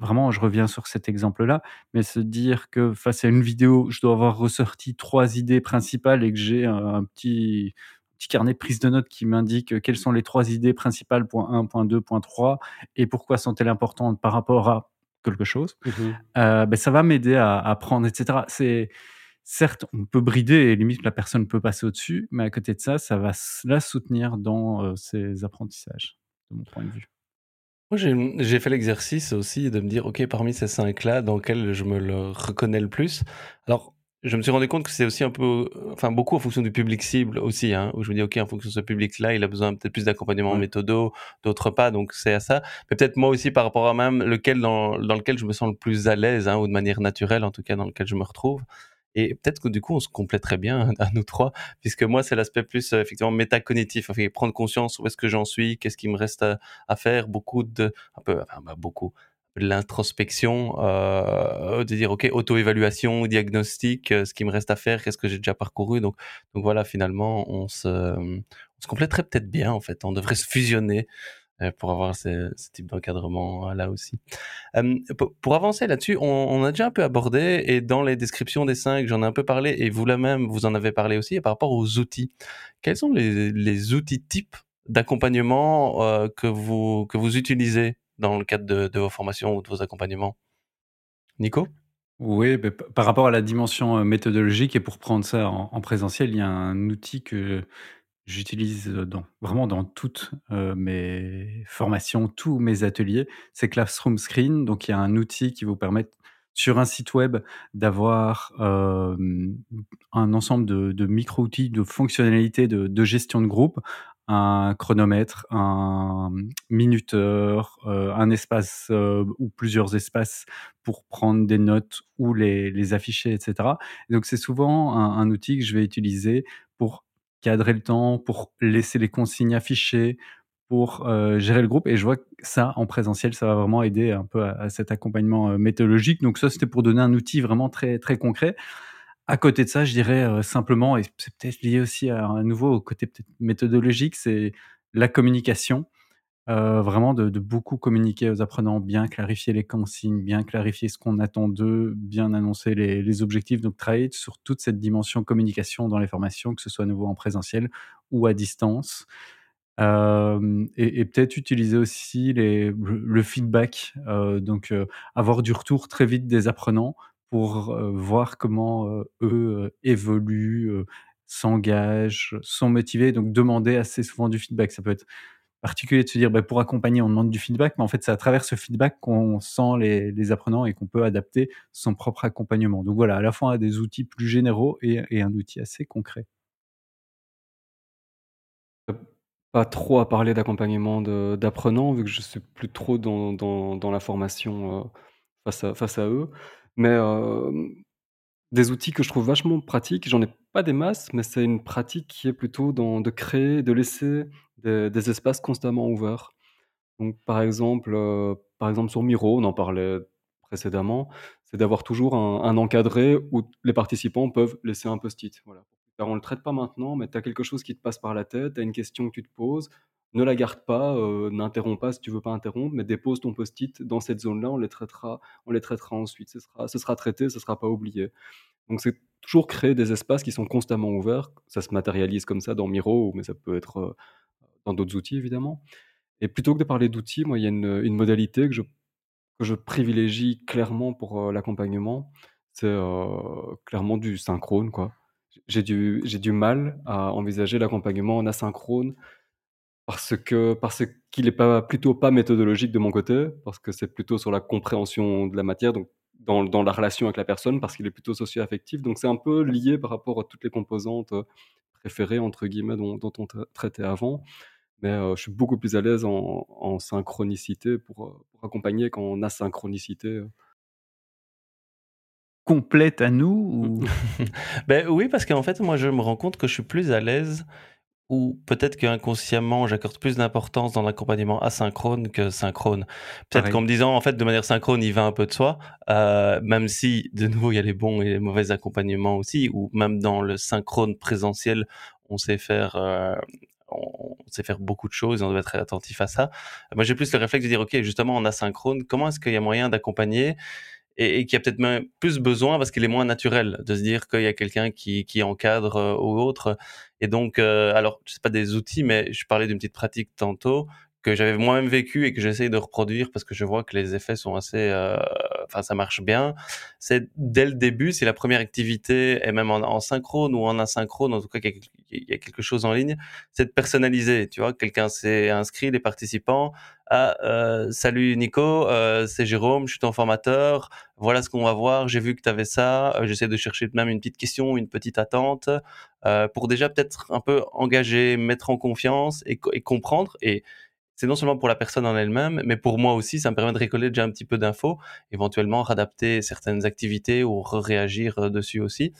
Vraiment, je reviens sur cet exemple-là, mais se dire que face à une vidéo, je dois avoir ressorti 3 idées principales et que j'ai un un petit petit carnet de prise de notes qui m'indique, heu, quelles sont les 3 idées principales, point 1, point 2, point 3 et pourquoi sont-elles importantes par rapport à quelque chose. Mmh mh. Heu, beh, ça va m'aider à apprendre et cetera. C'est certes, on peut brider et limite la personne peut passer au-dessus, mais à côté de ça, ça va la soutenir dans, heu, ses apprentissages, de mon point de vue. Moi, j'ai fait l'exercice aussi de me dire: «OK, parmi ces 5-là, dans quel je me le reconnais le plus?» alors, je me suis rendu compte que c'est aussi un peu, enfin beaucoup en fonction du public cible aussi, hein, où je me dis: «OK, en fonction de ce public-là, il a besoin peut-être plus d'accompagnement Ouais. méthodo, d'autres pas», donc c'est à ça. Mais peut-être moi aussi par rapport à même lequel dans dans lequel je me sens le plus à l'aise, hein, ou de manière naturelle en tout cas dans lequel je me retrouve et peut-être que du coup on se complèterait bien à nous 3 puisque moi c'est l'aspect plus, heu, effectivement métacognitif, enfin prendre conscience où est-ce que j'en suis, qu'est-ce qui me reste à à faire, beaucoup de un peu, enfin beaucoup, l'introspection, heu, de dire: «OK, auto-évaluation, diagnostic, heu, ce qui me reste à faire, qu'est-ce que j'ai déjà parcouru?» donc donc voilà, finalement on se, on se compléterait peut-être bien en fait, on devrait se fusionner, heu, pour avoir ce ce type d'encadrement là aussi. Pour avancer là-dessus, on a déjà un peu abordé et dans les descriptions des 5, j'en ai un peu parlé et vous là même, vous en avez parlé aussi par rapport aux outils. Quels sont les les outils types d'accompagnement, que vous que vous utilisez dans le cadre de de vos formations ou de vos accompagnements? Nico? Oui, beh, p par rapport à la dimension, heu, méthodologique et pour prendre ça en en présentiel, il y a un outil que j'utilise, heu, dans vraiment dans toutes, heu, mes formations, tous mes ateliers, c'est Classroom Screen. Donc il y a un outil qui vous permet sur un site web d'avoir, un ensemble de de micro-outils, de fonctionnalités de de gestion de groupe, un chronomètre, un minuteur, euh, un espace euh, ou plusieurs espaces pour prendre des notes ou les, afficher, etc. donc c'est souvent un, outil que je vais utiliser pour cadrer le temps, pour laisser les consignes affichées, pour euh, gérer le groupe. Et je vois que ça, en présentiel, ça va vraiment aider un peu à, cet accompagnement méthodologique. Donc ça, c'était pour donner un outil vraiment très, très concret. À côté de ça, je dirais euh, simplement, et c'est peut-être lié aussi à, nouveau au côté méthodologique, c'est la communication. Euh, vraiment de, beaucoup communiquer aux apprenants, bien clarifier les consignes, bien clarifier ce qu'on attend d'eux, bien annoncer les, objectifs. Donc travailler sur toute cette dimension communication dans les formations, que ce soit à nouveau en présentiel ou à distance. Euh, et, peut-être utiliser aussi le, feedback, donc avoir du retour très vite des apprenants pour voir comment eux évoluent, s'engagent, sont motivés. Donc demander assez souvent du feedback. Ça peut être particulier de se dire, bah, pour accompagner, on demande du feedback, mais en fait, c'est à travers ce feedback qu'on sent les, apprenants et qu'on peut adapter son propre accompagnement. Donc voilà, à la fois des outils plus généraux et, un outil assez concret. Pas trop à parler d'accompagnement d'apprenants, vu que je suis plus trop dans, la formation face à eux. Mais des outils que je trouve vachement pratiques, j'en ai pas des masses, mais c'est une pratique qui est plutôt dans de créer, de laisser des espaces constamment ouverts. Par exemple, par exemple sur Miro, on en parlait précédemment, c'est d'avoir toujours un encadré où les participants peuvent laisser un post-it, voilà. On le traite pas maintenant, mais tu as quelque chose qui te passe par la tête, tu as une question que tu te poses, ne la garde pas, euh, n'interromps pas si tu veux pas interrompre, mais dépose ton post-it dans cette zone-là, on les traitera, on les traitera ensuite. Ce sera, ce sera traité, ce sera pas oublié. Donc c'est toujours créer des espaces qui sont constamment ouverts. Ça se matérialise comme ça dans Miro, mais ça peut être euh, dans d'autres outils évidemment. Et plutôt que de parler d'outils, moi il y a une, modalité que je, privilégie clairement pour euh, l'accompagnement, c'est clairement du synchrone quoi. J'ai du, j'ai du mal à envisager l'accompagnement en asynchrone parce que parce qu'il n'est pas plutôt pas méthodologique de mon côté, parce que c'est plutôt sur la compréhension de la matière, donc dans, dans la relation avec la personne, parce qu'il est plutôt socio-affectif. Donc c'est un peu lié par rapport à toutes les composantes euh, préférées entre guillemets dont, dont on traitait avant. Mais euh, je suis beaucoup plus à l'aise en, en synchronicité pour, euh, pour accompagner qu'en asynchronicité complète à nous ou... ben oui, parce qu'en fait, moi, je me rends compte que je suis plus à l'aise ou peut-être qu'inconsciemment, j'accorde plus d'importance dans l'accompagnement asynchrone que synchrone. Peut-être qu'en me disant, en fait, de manière synchrone, il va un peu de soi, euh, même si, de nouveau, il y a les bons et les mauvais accompagnements aussi, ou même dans le synchrone présentiel, on sait faire... Euh, on sait faire beaucoup de choses et on doit être attentif à ça. Moi, j'ai plus le réflexe de dire, OK, justement, en asynchrone, comment est-ce qu'il y a moyen d'accompagner et, qui a peut-être même plus besoin parce qu'il est moins naturel de se dire qu'il y a quelqu'un qui, qui encadre euh, ou autre. Et donc, euh, alors, je sais pas des outils, mais je parlais d'une petite pratique tantôt que j'avais moi-même vécu et que j'essaye de reproduire parce que je vois que les effets sont assez, euh, enfin ça marche bien. C'est dès le début, si la première activité est même en, synchrone ou en asynchrone, en tout cas qu'il y a quelque chose en ligne, c'est de personnaliser. Tu vois, quelqu'un s'est inscrit, les participants. Ah, euh, salut Nico, euh, c'est Jérôme, je suis ton formateur. Voilà ce qu'on va voir. J'ai vu que tu avais ça. Euh, j'essaie de chercher même une petite question, une petite attente, euh, pour déjà peut-être un peu engager, mettre en confiance et, et comprendre et c'est non seulement pour la personne en elle-même, mais pour moi aussi, ça me permet de récoller déjà un petit peu d'infos, éventuellement radapter certaines activités ou réagir euh, dessus aussi.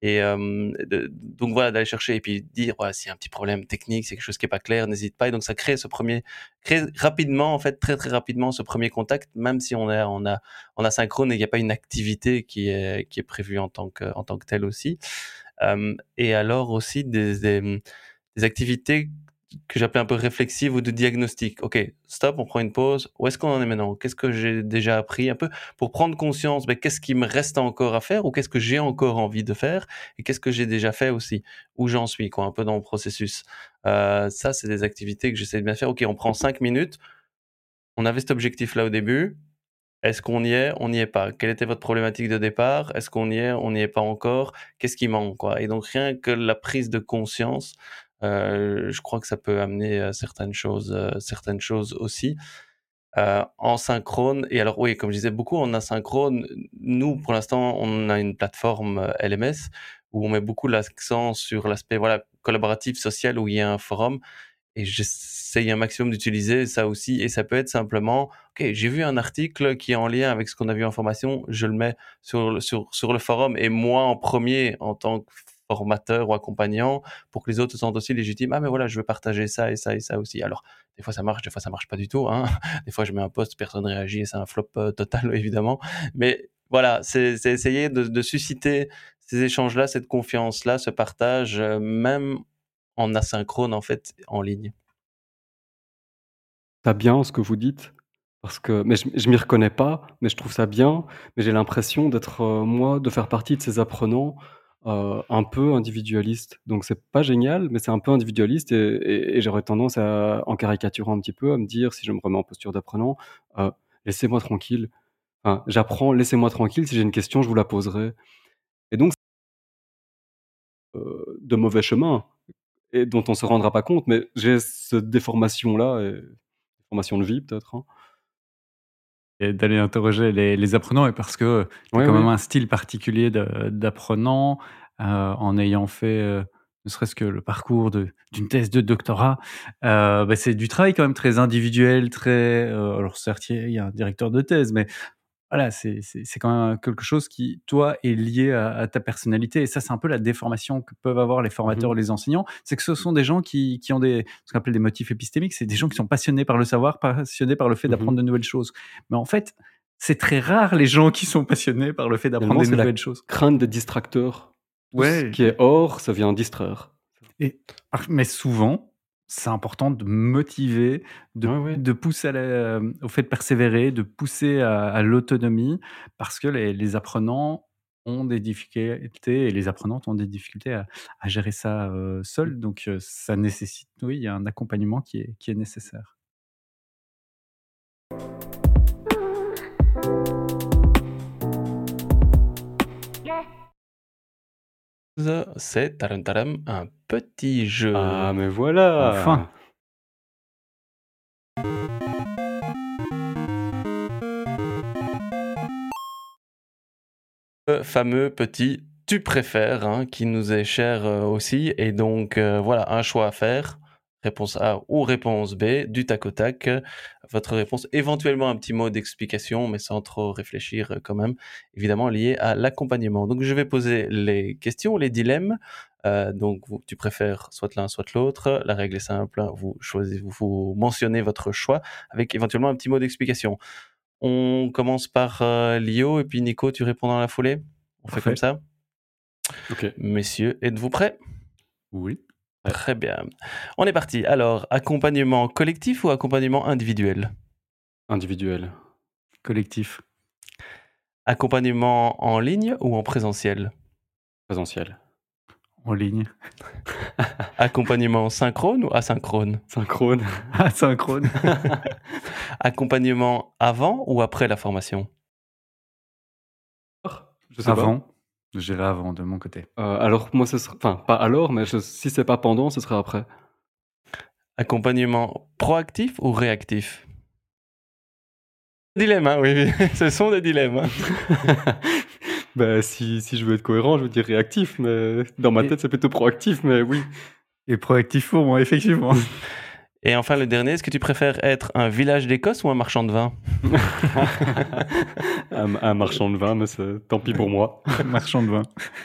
Et euh, donc voilà, d'aller chercher et puis dire voilà, s'il y a un petit problème technique, c'est quelque chose qui est pas clair, n'hésite pas. Et donc ça crée ce premier, crée rapidement en fait très très rapidement ce premier contact, même si on est on a on a synchrone et il n'y a pas une activité qui est qui est prévue en tant que en tant que telle aussi. Euh, et alors aussi des, des activités que j'appelais un peu réflexive ou de diagnostic. Ok, stop, on prend une pause. Où est-ce qu'on en est maintenant? Qu'est-ce que j'ai déjà appris un peu pour prendre conscience ben, qu'est-ce qui me reste encore à faire ou qu'est-ce que j'ai encore envie de faire et qu'est-ce que j'ai déjà fait aussi? Où j'en suis, quoi, un peu dans le processus. Euh, ça, c'est des activités que j'essaie de bien faire. Ok, on prend cinq minutes. On avait cet objectif-là au début. Est-ce qu'on y est? On n'y est pas. Quelle était votre problématique de départ? Est-ce qu'on y est? On n'y est pas encore Qu'est-ce qui manque quoi? Et donc rien que la prise de conscience je crois que ça peut amener euh, certaines choses, euh, certaines choses aussi. en synchrone, et alors oui, comme je disais beaucoup en asynchrone, nous pour l'instant on a une plateforme LMS où on met beaucoup l'accent sur l'aspect voilà collaboratif social où il y a un forum et j'essaye un maximum d'utiliser ça aussi. Et ça peut être simplement, ok, j'ai vu un article qui est en lien avec ce qu'on a vu en formation, je le mets sur, sur le forum et moi en premier en tant que formateur ou accompagnant pour que les autres se sentent aussi légitimes. Ah mais voilà, je veux partager ça et ça et ça aussi. Alors des fois ça marche, des fois ça marche pas du tout. Hein. Des fois je mets un post, personne réagit et c'est un flop euh, total évidemment. Mais voilà, c'est essayer de, susciter ces échanges-là, cette confiance-là, ce partage, euh, même en asynchrone en fait en ligne. Ça bien ce que vous dites? Parce que mais je je m'y reconnais pas, mais je trouve ça bien, mais j'ai l'impression d'être, heu, moi, de faire partie de ces apprenants, heu, un peu individualistes. Donc c'est pas génial, mais c'est un peu individualiste et j'aurais tendance à, en caricaturant un petit peu, à me dire, si je me remets en posture d'apprenant, heu: «Laissez-moi tranquille. J'apprends, laissez-moi tranquille, si j'ai une question, je vous la poserai» et donc heu, de mauvais chemin et dont on se rendra pas compte, mais j'ai cette déformation-là déformation de vie peut-être, hein. D'aller interroger les les apprenants et parce que tu as Ouais, quand même un style particulier d'apprenant, heu, en ayant fait, heu, ne serait-ce que le parcours d'une thèse de doctorat, bah, c'est du travail quand même très individuel, très, alors certes, il y a un directeur de thèse, mais voilà, c'est quand même quelque chose qui, toi, est lié à à ta personnalité et ça, c'est un peu la déformation que peuvent avoir les Mmh formateurs mh. ou les enseignants. C'est que ce sont des gens qui qui ont des ce qu'on appelle des motifs épistémiques. C'est des gens qui sont passionnés par le savoir, passionnés par le fait Mmh d'apprendre de nouvelles choses. Mais en fait, c'est très rare les gens qui sont passionnés par le fait d'apprendre des c'est la nouvelles choses. crainte des distracteurs. Tout ce qui est hors, ça vient distraire. et par mais souvent, c'est important de motiver, de Ouais, ouais. de pousser à la au fait de persévérer, de pousser à à l'autonomie parce que les les apprenants ont des difficultés et les apprenantes ont des difficultés à à gérer ça, seuls donc heu, ça nécessite, oui, un accompagnement qui est qui est nécessaire. C'est taram taram, un petit jeu. Ah, mais voilà! Enfin! Le fameux petit «tu préfères», hein, qui nous est cher, heu, aussi et donc heu, voilà, un choix à faire, réponse A ou réponse B, du tac au tac. Votre réponse, éventuellement un petit mot d'explication, mais sans trop réfléchir, heu, quand même, évidemment lié à l'accompagnement. Donc je vais poser les questions, les dilemmes, heu, donc vous tu préfères soit l'un, soit l'autre. La règle est simple, vous choisissez vous vous mentionnez votre choix avec éventuellement un petit mot d'explication. On commence par, Lio et puis Nico, tu réponds dans la foulée? On fait comme Parfait. ça? OK. Messieurs, êtes-vous prêts? Oui. Ouais. Très bien. On est parti. Alors, accompagnement collectif ou accompagnement individuel? Individuel. Collectif. Accompagnement en ligne ou en présentiel? Présentiel. En ligne. Accompagnement synchrone ou asynchrone? Synchrone. Asynchrone. Accompagnement avant ou après la formation? Je sais pas. Avant. Je dirais avant de mon côté. Heu, alors moi ce sera enfin pas alors, mais je si c'est pas pendant, ce sera après. Accompagnement proactif ou réactif? Dilemme, hein, oui, oui, ce sont des dilemmes. Bah, si si je veux être cohérent, je veux dire réactif, mais dans ma tête, c'est plutôt proactif, mais oui. et proactif pour moi, effectivement. Et enfin le dernier, est-ce que tu préfères être un village d'Écosse ou un marchand de vin? Un un marchand de vin, mais c'est tant pis pour moi. Marchand de vin.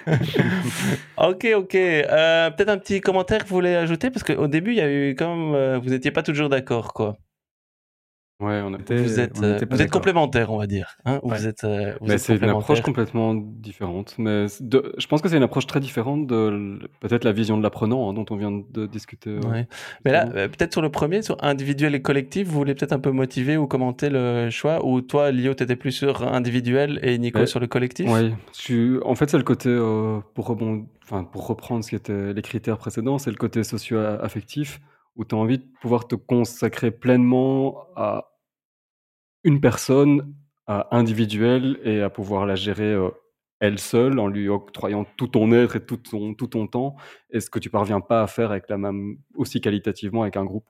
OK, OK, heu, peut-être un petit commentaire que vous voulez ajouter? Parce qu'au début, il y a eu quand même, heu, vous étiez pas toujours d'accord, quoi. Ouais, on a Était Vous êtes, on vous complémentaires, on va dire, hein? Ouais. Vous êtes, heu, vous mais êtes c'est une approche complètement différente, mais de je pense que c'est une approche très différente de peut-être la vision de l'apprenant, hein, dont on vient de discuter, Ouais. Mais là, peut-être sur le premier, sur individuel et collectif, vous voulez peut-être un peu motiver ou commenter le choix? Ou toi, Lio, tu étais plus sur individuel et Nico sur le collectif? suis en fait, c'est le côté, pour rebond enfin, pour reprendre ce qui était les critères précédents, c'est le côté socio-affectif où tu as envie de pouvoir te consacrer pleinement à une personne, à individuelle et à pouvoir la gérer, heu, elle seule en lui octroyant tout ton être et tout ton tout ton temps et ce que tu parviens pas à faire avec la même aussi qualitativement avec un groupe.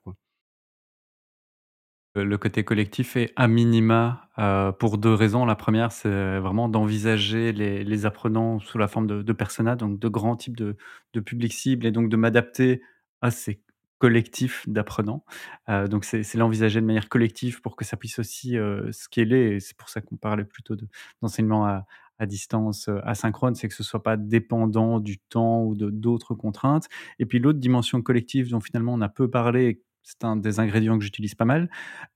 Heu, le côté collectif est à minima, heu, pour 2 raisons. La première, c'est vraiment d'envisager les les apprenants sous la forme de de personas, donc de grands types de de publics cibles et donc de m'adapter à ces collectif d'apprenants. Euh, donc c'est l'envisager de manière collective pour que ça puisse aussi euh, scaler. C'est pour ça qu'on parlait plutôt d'enseignement à, distance euh, asynchrone, c'est que ce soit pas dépendant du temps ou de d'autres contraintes. Et puis l'autre dimension collective dont finalement on a peu parlé, c'est un des ingrédients que j'utilise pas mal.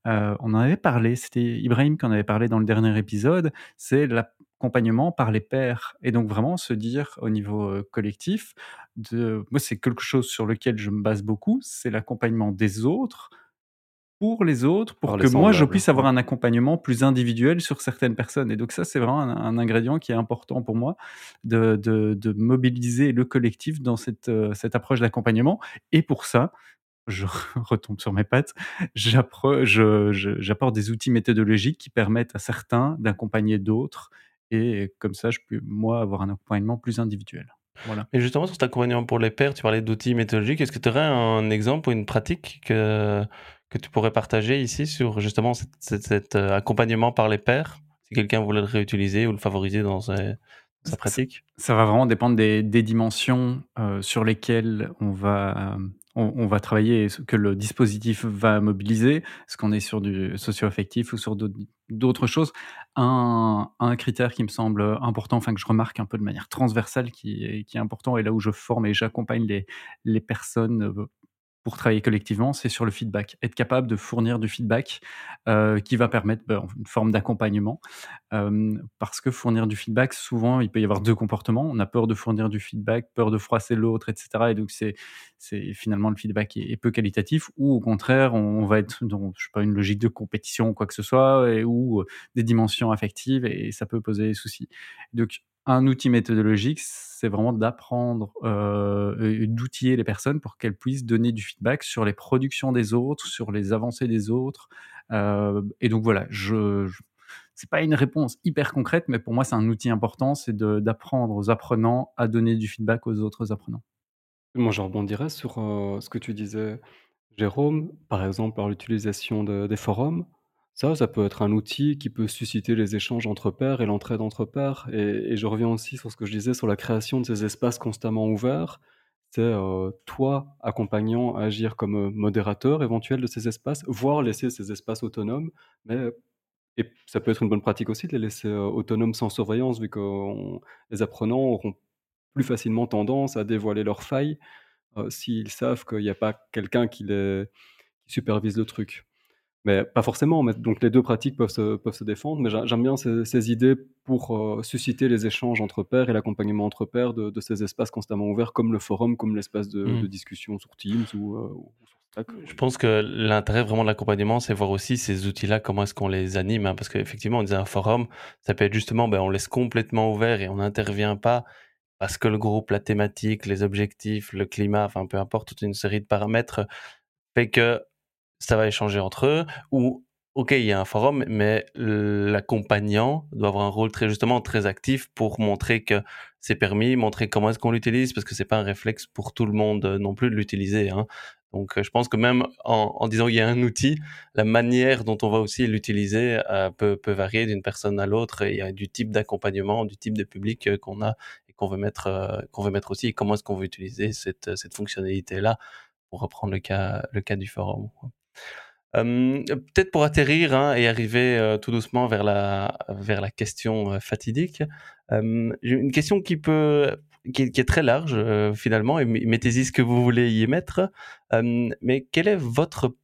Euh, on en avait parlé, c'était Ibrahim qui en avait parlé dans le dernier épisode, c'est l'accompagnement par les pairs. Et donc vraiment se dire au niveau collectif, de, moi c'est quelque chose sur lequel je me base beaucoup, c'est l'accompagnement des autres pour les autres, pour que moi je puisse avoir un accompagnement plus individuel sur certaines personnes. Et donc ça, c'est vraiment un, ingrédient qui est important pour moi de, de, mobiliser le collectif dans cette, cette approche d'accompagnement. Et pour ça, je retombe sur mes pattes, j'apporte des outils méthodologiques qui permettent à certains d'accompagner d'autres. Et comme ça, je peux, moi, avoir un accompagnement plus individuel. Voilà. Et justement, sur cet accompagnement pour les pairs, tu parlais d'outils méthodologiques. Est-ce que tu aurais un exemple ou une pratique que, que tu pourrais partager ici sur justement cet, euh, accompagnement par les pairs, si quelqu'un voulait le réutiliser ou le favoriser dans sa, pratique ça, va vraiment dépendre des, dimensions euh, sur lesquelles on va, euh, on, va travailler, que le dispositif va mobiliser. Est-ce qu'on est sur du socio-affectif ou sur d'autres choses? Un, critère qui me semble important, enfin que je remarque un peu de manière transversale, qui qui est important, et là où je forme et j'accompagne les, les personnes pour travailler collectivement, c'est sur le feedback. Être capable de fournir du feedback euh, qui va permettre ben, une forme d'accompagnement. Euh, parce que fournir du feedback, souvent, il peut y avoir deux comportements. On a peur de fournir du feedback, peur de froisser l'autre, etc. Et donc, c'est, finalement le feedback est, peu qualitatif. Ou au contraire, on, va être dans, je sais pas, une logique de compétition ou quoi que ce soit, et, ou des dimensions affectives, et ça peut poser des soucis. Donc, un outil méthodologique, c'est vraiment d'apprendre, euh, d'outiller les personnes pour qu'elles puissent donner du feedback sur les productions des autres, sur les avancées des autres. Euh, et donc voilà, je, je c'est pas une réponse hyper concrète, mais pour moi, c'est un outil important, c'est d'apprendre aux apprenants à donner du feedback aux autres apprenants. Moi, je rebondirais sur euh, ce que tu disais, Jérôme, par exemple, par l'utilisation des forums. Ça, ça peut être un outil qui peut susciter les échanges entre pairs et l'entraide entre pairs. Et, je reviens aussi sur ce que je disais sur la création de ces espaces constamment ouverts. C'est euh, toi, accompagnant, agir comme euh, modérateur éventuel de ces espaces, voire laisser ces espaces autonomes. Mais et ça peut être une bonne pratique aussi de les laisser euh, autonomes sans surveillance, vu que les apprenants auront plus facilement tendance à dévoiler leurs failles s'ils savent qu'il n'y a pas quelqu'un qui les qui supervise le truc. Mais pas forcément, mais donc les deux pratiques peuvent se, peuvent se défendre, mais j'aime bien ces, idées pour euh, susciter les échanges entre pairs et l'accompagnement entre pairs de, ces espaces constamment ouverts, comme le forum, comme l'espace de, mmh. discussion sur Teams ou, euh, sur Slack. Je pense que l'intérêt vraiment de l'accompagnement, c'est voir aussi ces outils-là, comment est-ce qu'on les anime, hein, parce qu'effectivement, on disait un forum, ça peut être justement, ben, on laisse complètement ouvert et on n'intervient pas parce que le groupe, la thématique, les objectifs, le climat, enfin peu importe, toute une série de paramètres fait que ça va échanger entre eux, ou ok, il y a un forum, mais l'accompagnant doit avoir un rôle très justement très actif pour montrer que c'est permis, montrer comment est-ce qu'on l'utilise, parce que c'est pas un réflexe pour tout le monde euh, non plus de l'utiliser. Hein. Donc, euh, je pense que même en, disant qu'il y a un outil, la manière dont on va aussi l'utiliser euh, peut, varier d'une personne à l'autre. Y a du type d'accompagnement, du type de public qu'on a et qu'on veut mettre, qu'on veut mettre aussi. Et comment est-ce qu'on veut utiliser cette, fonctionnalité-là pour reprendre le cas du forum. Peut-être pour atterrir hein, et arriver tout doucement vers la, vers la question fatidique, une question qui peut qui est, très large finalement, et mettez-y ce que vous voulez y mettre. mais quel est votre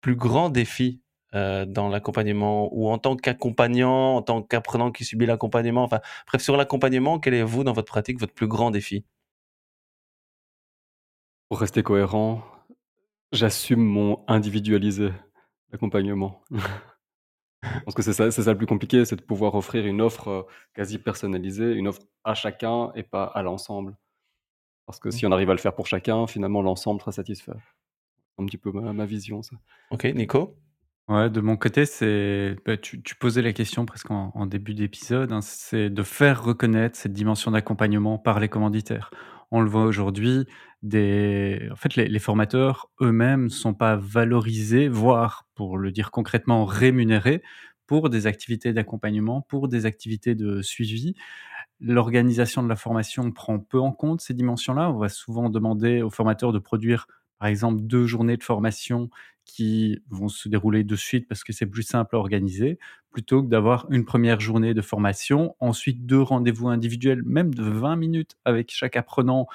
plus grand défi dans l'accompagnement ou en tant qu'accompagnant, en tant qu'apprenant qui subit l'accompagnement, enfin bref sur l'accompagnement, quel est vous dans votre pratique votre plus grand défi? Pour rester cohérent, J'assume mon individualisé d'accompagnement. Je pense que c'est ça c'est ça le plus compliqué, c'est de pouvoir offrir une offre, euh, quasi personnalisée, une offre à chacun et pas à l'ensemble. Parce que si on arrive à le faire pour chacun, finalement l'ensemble sera satisfait. Un petit peu ma vision ça. OK, Nico? Ouais, de mon côté, c'est bah, tu tu posais la question presque en début d'épisode, hein, c'est de faire reconnaître cette dimension d'accompagnement par les commanditaires on le voit aujourd'hui, en fait, les, formateurs eux-mêmes sont pas valorisés, voire, pour le dire concrètement, rémunérés pour des activités d'accompagnement, pour des activités de suivi. L'organisation de la formation prend peu en compte ces dimensions-là. On va souvent demander aux formateurs de produire par exemple, deux journées de formation qui vont se dérouler de suite parce que c'est plus simple à organiser, plutôt que d'avoir une première journée de formation, ensuite deux rendez-vous individuels, même de 20 minutes avec chaque apprenant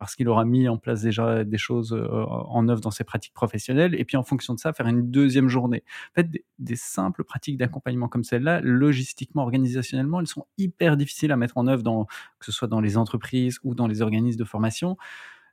parce qu'il aura mis en place déjà des choses en œuvre dans ses pratiques professionnelles, et puis en fonction de ça, faire une deuxième journée. En fait, des, simples pratiques d'accompagnement comme celle-là, logistiquement, organisationnellement, elles sont hyper difficiles à mettre en œuvre, dans, que ce soit dans les entreprises ou dans les organismes de formation.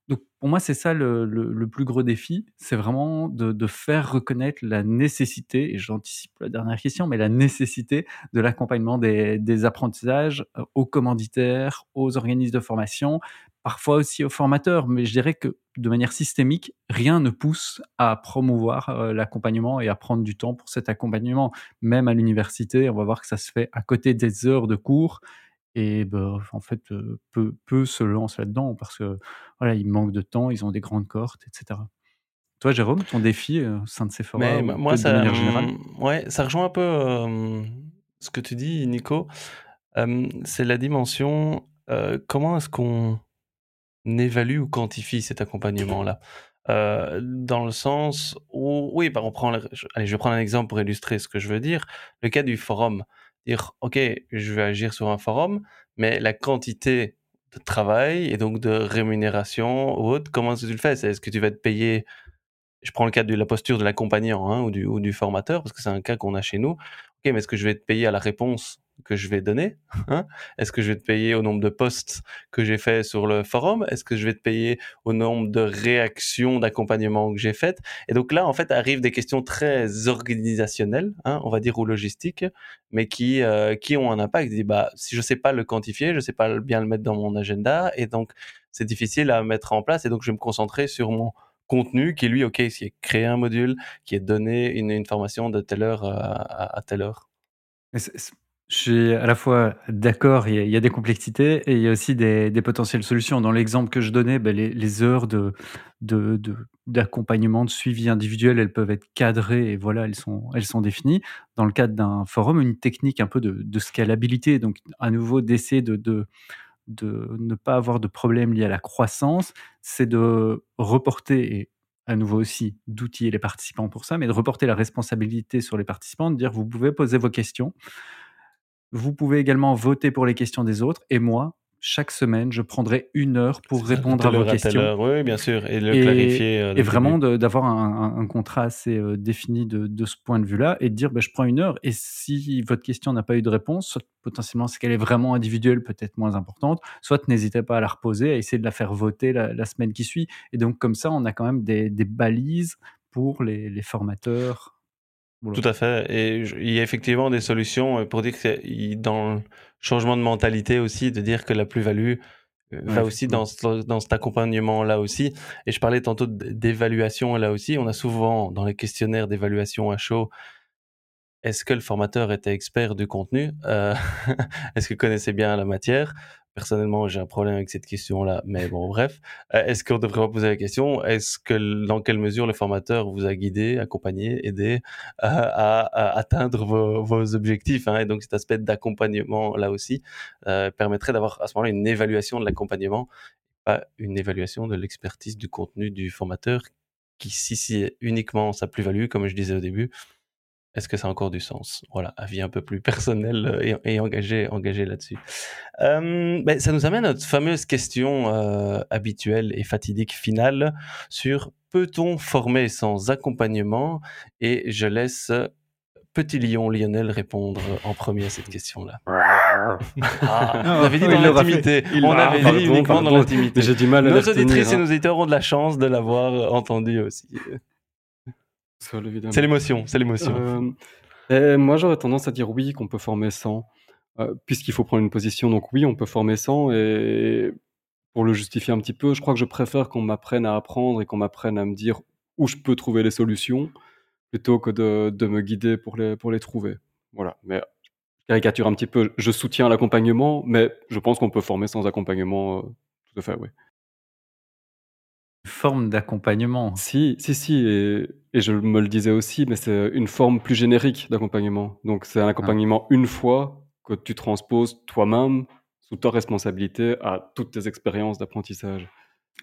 Donc pour moi, c'est ça le, plus gros défi, c'est vraiment de, faire reconnaître la nécessité, et j'anticipe la dernière question, mais la nécessité de l'accompagnement des, des apprentissages euh, aux commanditaires, aux organismes de formation, parfois aussi aux formateurs, mais je dirais que de manière systémique, rien ne pousse à promouvoir euh, l'accompagnement et à prendre du temps pour cet accompagnement. Même à l'université, on va voir que ça se fait à côté des heures de cours et bah, en fait, peu, se lancent là-dedans parce que voilà, ils manquent de temps, ils ont des grandes cohortes, etc. Toi, Jérôme, ton défi au sein de ces forums, moi, ça, de manière générale? hum, ouais, ça rejoint un peu ce que tu dis, Nico. c'est la dimension comment est-ce qu'on évalue ou quantifie cet accompagnement-là? Euh, dans le sens où, oui, bah on prend, allez, je vais prendre un exemple pour illustrer ce que je veux dire. Le cas du forum, dire, ok, je vais agir sur un forum, mais la quantité de travail et donc de rémunération ou autre, comment est-ce que tu le fais? Est-ce que tu vas te payer je prends le cas de la posture de l'accompagnant hein, ou, du, ou du formateur, parce que c'est un cas qu'on a chez nous. Ok, mais est-ce que je vais te payer à la réponse que je vais donner hein Est-ce que je vais te payer au nombre de posts que j'ai fait sur le forum? Est-ce que je vais te payer au nombre de réactions d'accompagnement que j'ai faites? Et donc là, en fait, arrivent des questions très organisationnelles, hein, on va dire, ou logistiques, mais qui, euh, qui ont un impact. Dit, bah, si je sais pas le quantifier, je sais pas bien le mettre dans mon agenda, et donc c'est difficile à mettre en place, et donc je vais me concentrer sur mon contenu qui, lui, OK, est créer un module, qui est donné une, formation de telle heure à telle heure. Je suis à la fois d'accord, il y, a, des complexités et il y a aussi des, potentielles solutions. Dans l'exemple que je donnais, ben, les, heures d'accompagnement, de, suivi individuel, elles peuvent être cadrées et voilà, elles sont, elles sont définies. Dans le cadre d'un forum, une technique un peu de, scalabilité, donc à nouveau d'essayer de, de, ne pas avoir de problème lié à la croissance, c'est de reporter, et à nouveau aussi d'outiller les participants pour ça, mais de reporter la responsabilité sur les participants, de dire vous pouvez poser vos questions. Vous pouvez également voter pour les questions des autres et moi, chaque semaine, je prendrai une heure pour répondre à vos questions. Oui, bien sûr, et le clarifier. Euh, et vraiment d'avoir un, contrat assez euh, défini de, ce point de vue-là et de dire, bah, je prends une heure et si votre question n'a pas eu de réponse, soit potentiellement c'est qu'elle est vraiment individuelle, peut-être moins importante, soit n'hésitez pas à la reposer, à essayer de la faire voter la, semaine qui suit. Et donc comme ça, on a quand même des, balises pour les, les formateurs tout à fait. Et il y a effectivement des solutions euh, pour dire que dans le changement de mentalité aussi, de dire que la plus-value euh, va aussi dans, dans cet accompagnement-là aussi. Et je parlais tantôt d'évaluation là aussi. On a souvent dans les questionnaires d'évaluation à chaud, est-ce que le formateur était expert du contenu euh, Est-ce qu'il connaissait bien la matière Personnellement, j'ai un problème avec cette question-là, mais bon, bref. Euh, est-ce qu'on devrait pas poser la question? Est-ce que dans quelle mesure le formateur vous a guidé, accompagné, aidé à, atteindre vos, objectifs hein? Et donc cet aspect d'accompagnement là aussi euh, permettrait d'avoir à ce moment-là une évaluation de l'accompagnement, pas une évaluation de l'expertise du contenu du formateur, qui si c'est uniquement sa plus-value, comme je disais au début, est-ce que ça a encore du sens? Voilà, avis un peu plus personnel euh, et, engagé, engagé là-dessus. Euh, ben, ça nous amène à notre fameuse question euh, habituelle et fatidique finale sur peut-on former sans accompagnement? Et je laisse Petit Lion Lionel répondre en premier à cette question-là. Ah, on avait dit dans l'intimité. On avait dit uniquement dans l'intimité. J'ai du mal à Nos auditrices et hein. nos auditeurs auront de la chance de l'avoir entendu aussi. C'est l'émotion, c'est l'émotion. Euh, moi, j'aurais tendance à dire oui, qu'on peut former sans, euh, puisqu'il faut prendre une position. Donc oui, on peut former sans. Et pour le justifier un petit peu, je crois que je préfère qu'on m'apprenne à apprendre et qu'on m'apprenne à me dire où je peux trouver les solutions, plutôt que de, de, me guider pour les, pour les trouver. Voilà. Mais je caricature un petit peu. Je soutiens l'accompagnement, mais je pense qu'on peut former sans accompagnement. Euh, tout à fait, oui forme d'accompagnement. Si, si, si, et, je me le disais aussi, mais c'est une forme plus générique d'accompagnement. Donc c'est un accompagnement une fois que tu transposes toi-même sous ta responsabilité à toutes tes expériences d'apprentissage.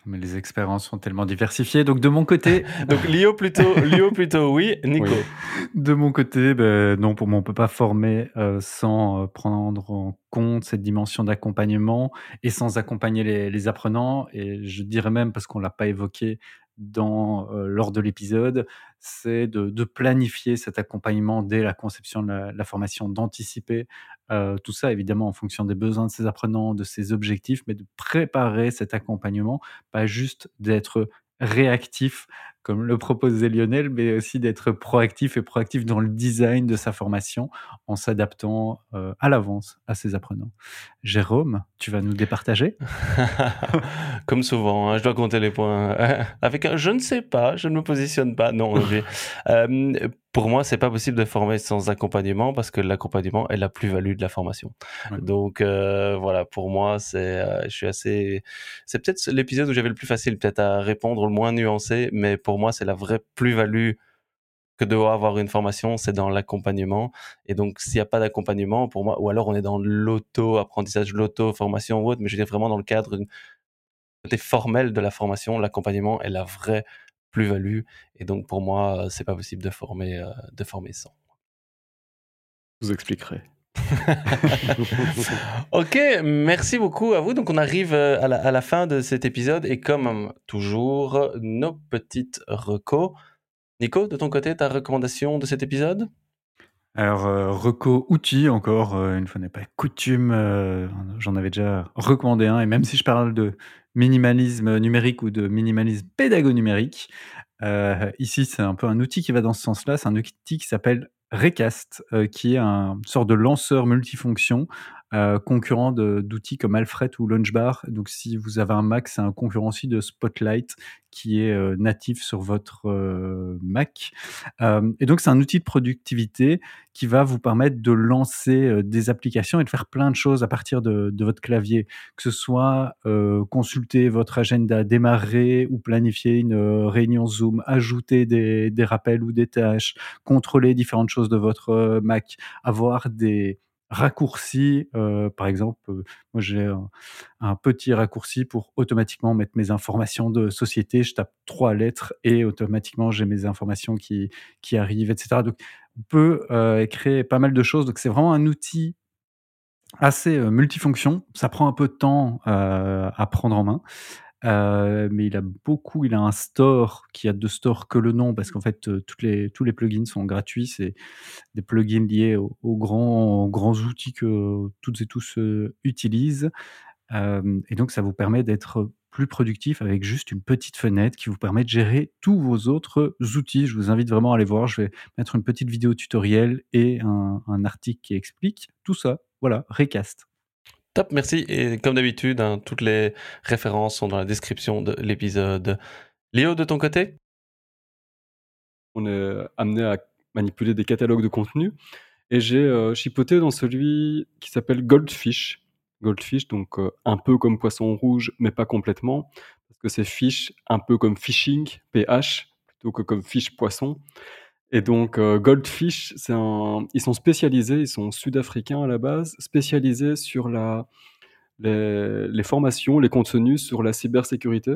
Mais les expériences sont tellement diversifiées. Donc de mon côté, Donc Lio plutôt, Lio plutôt oui, Nico. Oui. de mon côté, ben, non, pour moi, on peut pas former euh, sans euh, prendre en compte cette dimension d'accompagnement et sans accompagner les, les apprenants. Et je dirais même, parce qu'on l'a pas évoqué dans, lors de l'épisode, c'est de, planifier cet accompagnement dès la conception de la, formation, d'anticiper tout ça évidemment en fonction des besoins de ses apprenants, de ses objectifs, mais de préparer cet accompagnement, pas juste d'être réactif comme le proposait Lionel, mais aussi d'être proactif et proactif dans le design de sa formation en s'adaptant euh, à l'avance à ses apprenants. Jérôme, tu vas nous départager? Comme souvent, hein, je dois compter les points. Avec un je ne sais pas, je ne me positionne pas. Non, Euh, pour moi, c'est pas possible de former sans accompagnement parce que l'accompagnement est la plus-value de la formation. Ouais. Donc euh, voilà, pour moi, c'est, euh, je suis assez. C'est peut-être l'épisode où j'avais le plus facile, peut-être à répondre, le moins nuancé, mais pour moi, c'est la vraie plus-value que doit avoir une formation, c'est dans l'accompagnement. Et donc, s'il n'y a pas d'accompagnement, pour moi, ou alors on est dans l'auto-apprentissage, l'auto-formation ou autre, mais je veux dire vraiment dans le cadre côté formel de la formation, l'accompagnement est la vraie plus-value. Et donc, pour moi, euh, c'est pas possible de former, euh, de former sans. Je vous expliquerai. Ok, merci beaucoup à vous. Donc, on arrive euh, à la, à la fin de cet épisode et comme toujours, nos petites recos. Nico, de ton côté, ta recommandation de cet épisode? Alors, euh, reco outil encore, euh, une fois n'est pas coutume, euh, j'en avais déjà recommandé un, et même si je parle de minimalisme numérique ou de minimalisme pédago-numérique, euh, ici c'est un peu un outil qui va dans ce sens-là, c'est un outil qui s'appelle Recast, euh, qui est un sorte de lanceur multifonction, euh, concurrent d'outils comme Alfred ou Launchbar. Donc si vous avez un Mac, c'est un concurrent aussi de Spotlight qui est euh, natif sur votre euh, Mac. Et donc c'est un outil de productivité qui va vous permettre de lancer des applications et de faire plein de choses à partir de, votre clavier, que ce soit consulter votre agenda, démarrer ou planifier une réunion Zoom, ajouter des, des rappels ou des tâches, contrôler différentes choses de votre Mac, avoir des raccourcis, euh, par exemple, euh, moi j'ai un, petit raccourci pour automatiquement mettre mes informations de société, je tape trois lettres et automatiquement j'ai mes informations qui, qui arrivent, etc. Donc on peut euh, créer pas mal de choses. Donc c'est vraiment un outil assez euh, multifonction. Ça prend un peu de temps euh, à prendre en main. Euh, mais il a beaucoup, il a un store qui a de store que le nom parce qu'en fait euh, les, tous les plugins sont gratuits. C'est des plugins liés aux, grands, grands outils que toutes et tous euh, utilisent. Et donc ça vous permet d'être plus productif avec juste une petite fenêtre qui vous permet de gérer tous vos autres outils. Je vous invite vraiment à aller voir. Je vais mettre une petite vidéo tutoriel et un article qui explique tout ça. Voilà, Recast. Top, merci. Et comme d'habitude, hein, toutes les références sont dans la description de l'épisode. Léo, de ton côté? On est amené à manipuler des catalogues de contenu. Et j'ai euh, chipoté dans celui qui s'appelle Goldfish. Goldfish, donc euh, un peu comme poisson rouge, mais pas complètement, parce que c'est fish un peu comme fishing, PH, plutôt que comme fish poisson. Et donc euh, Goldfish, ils sont spécialisés, ils sont sud-africains à la base, spécialisés sur la... les... formations, les contenus sur la cybersécurité.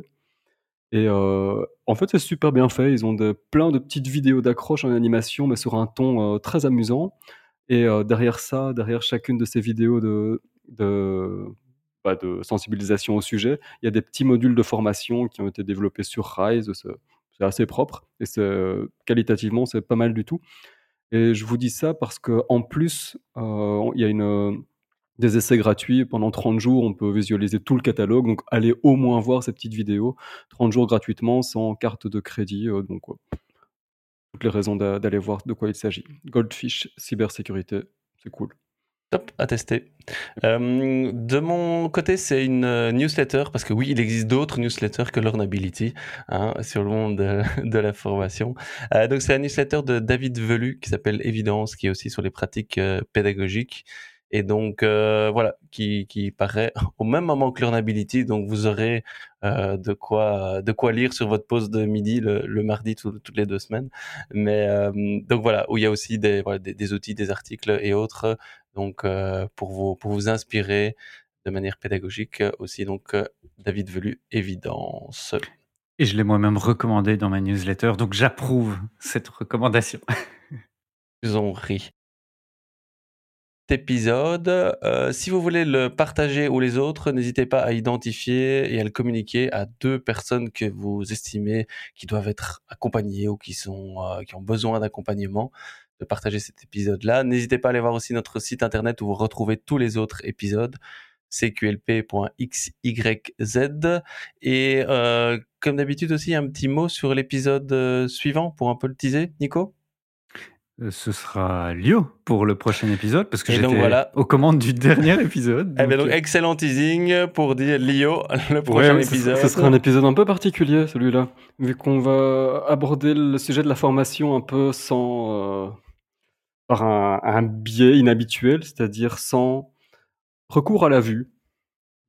Et euh, en fait, c'est super bien fait. Ils ont de, plein de petites vidéos d'accroche en animation, mais sur un ton euh, très amusant. Et derrière ça, derrière chacune de ces vidéos de, de, bah, de sensibilisation au sujet, il y a des petits modules de formation qui ont été développés sur Rise. C'est assez propre et qualitativement, c'est pas mal du tout. Et je vous dis ça parce que en plus, euh, il y a une des essais gratuits pendant 30 jours, on peut visualiser tout le catalogue, donc allez au moins voir ces petites vidéos, 30 jours gratuitement, sans carte de crédit, euh, donc euh, toutes les raisons d'a- d'aller voir de quoi il s'agit. Goldfish, cybersécurité, c'est cool. Top, à tester. Euh, de mon côté, c'est une euh, newsletter, parce que oui, il existe d'autres newsletters que Learnability hein, sur le monde de, de la formation. Euh, donc, c'est la newsletter de David Velu qui s'appelle Évidence, qui est aussi sur les pratiques pédagogiques. Et donc, voilà, qui, qui paraît au même moment que Learnability. Donc, vous aurez de, quoi, de quoi lire sur votre pause de midi le, mardi tout- toutes les deux semaines. Mais donc, voilà, où il y a aussi des, des outils, des articles et autres donc, euh, pour, vous, pour vous inspirer de manière pédagogique aussi. Donc, David Velu, évidence. Et je l'ai moi-même recommandé dans ma newsletter, donc j'approuve cette recommandation. Ils ont ri. Épisode, euh, si vous voulez le partager ou les autres, n'hésitez pas à identifier et à le communiquer à deux personnes que vous estimez qui doivent être accompagnées ou qui sont euh, qui ont besoin d'accompagnement de partager cet épisode-là. N'hésitez pas à aller voir aussi notre site internet où vous retrouvez tous les autres épisodes cqlp.xyz et euh, comme d'habitude aussi un petit mot sur l'épisode suivant pour un peu le teaser, Nico? Euh, ce sera Lio pour le prochain épisode parce que j'étais voilà. aux commandes du dernier épisode. Eh donc... Eh excellent teasing pour dire Lio le prochain épisode. Ce sera un épisode un peu particulier celui-là, vu qu'on va aborder le sujet de la formation un peu sans euh, par un, biais inhabituel, c'est-à-dire sans recours à la vue.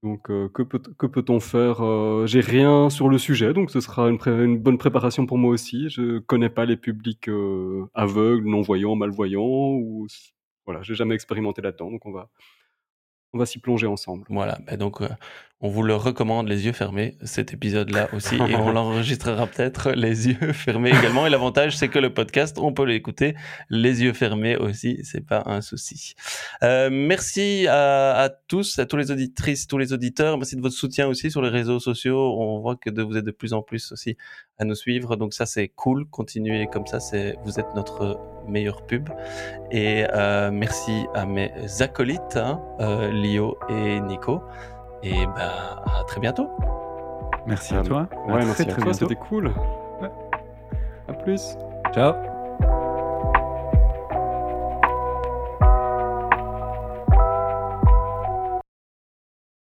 Donc, euh, que peut que peut-on faire euh, J'ai rien sur le sujet, donc ce sera une, une, bonne préparation pour moi aussi. Je connais pas les publics euh, aveugles, non-voyants, malvoyants, ou voilà, j'ai jamais expérimenté là-dedans, donc on va on va s'y plonger ensemble. Voilà, ben donc on vous le recommande les yeux fermés, cet épisode-là aussi, et on l'enregistrera peut-être les yeux fermés également. Et l'avantage, c'est que le podcast, on peut l'écouter les yeux fermés aussi, c'est pas un souci. Euh, merci à, à, tous, à tous les auditrices, tous les auditeurs. Merci de votre soutien aussi sur les réseaux sociaux. On voit que de, vous êtes de plus en plus aussi à nous suivre, donc ça c'est cool. Continuez comme ça, c'est vous êtes notre meilleur pub. Et euh, merci à mes acolytes, hein, euh, Lio et Nico. Et bah, à très bientôt. Merci à toi. Ouais, merci à toi, c'était cool. À plus. Ciao.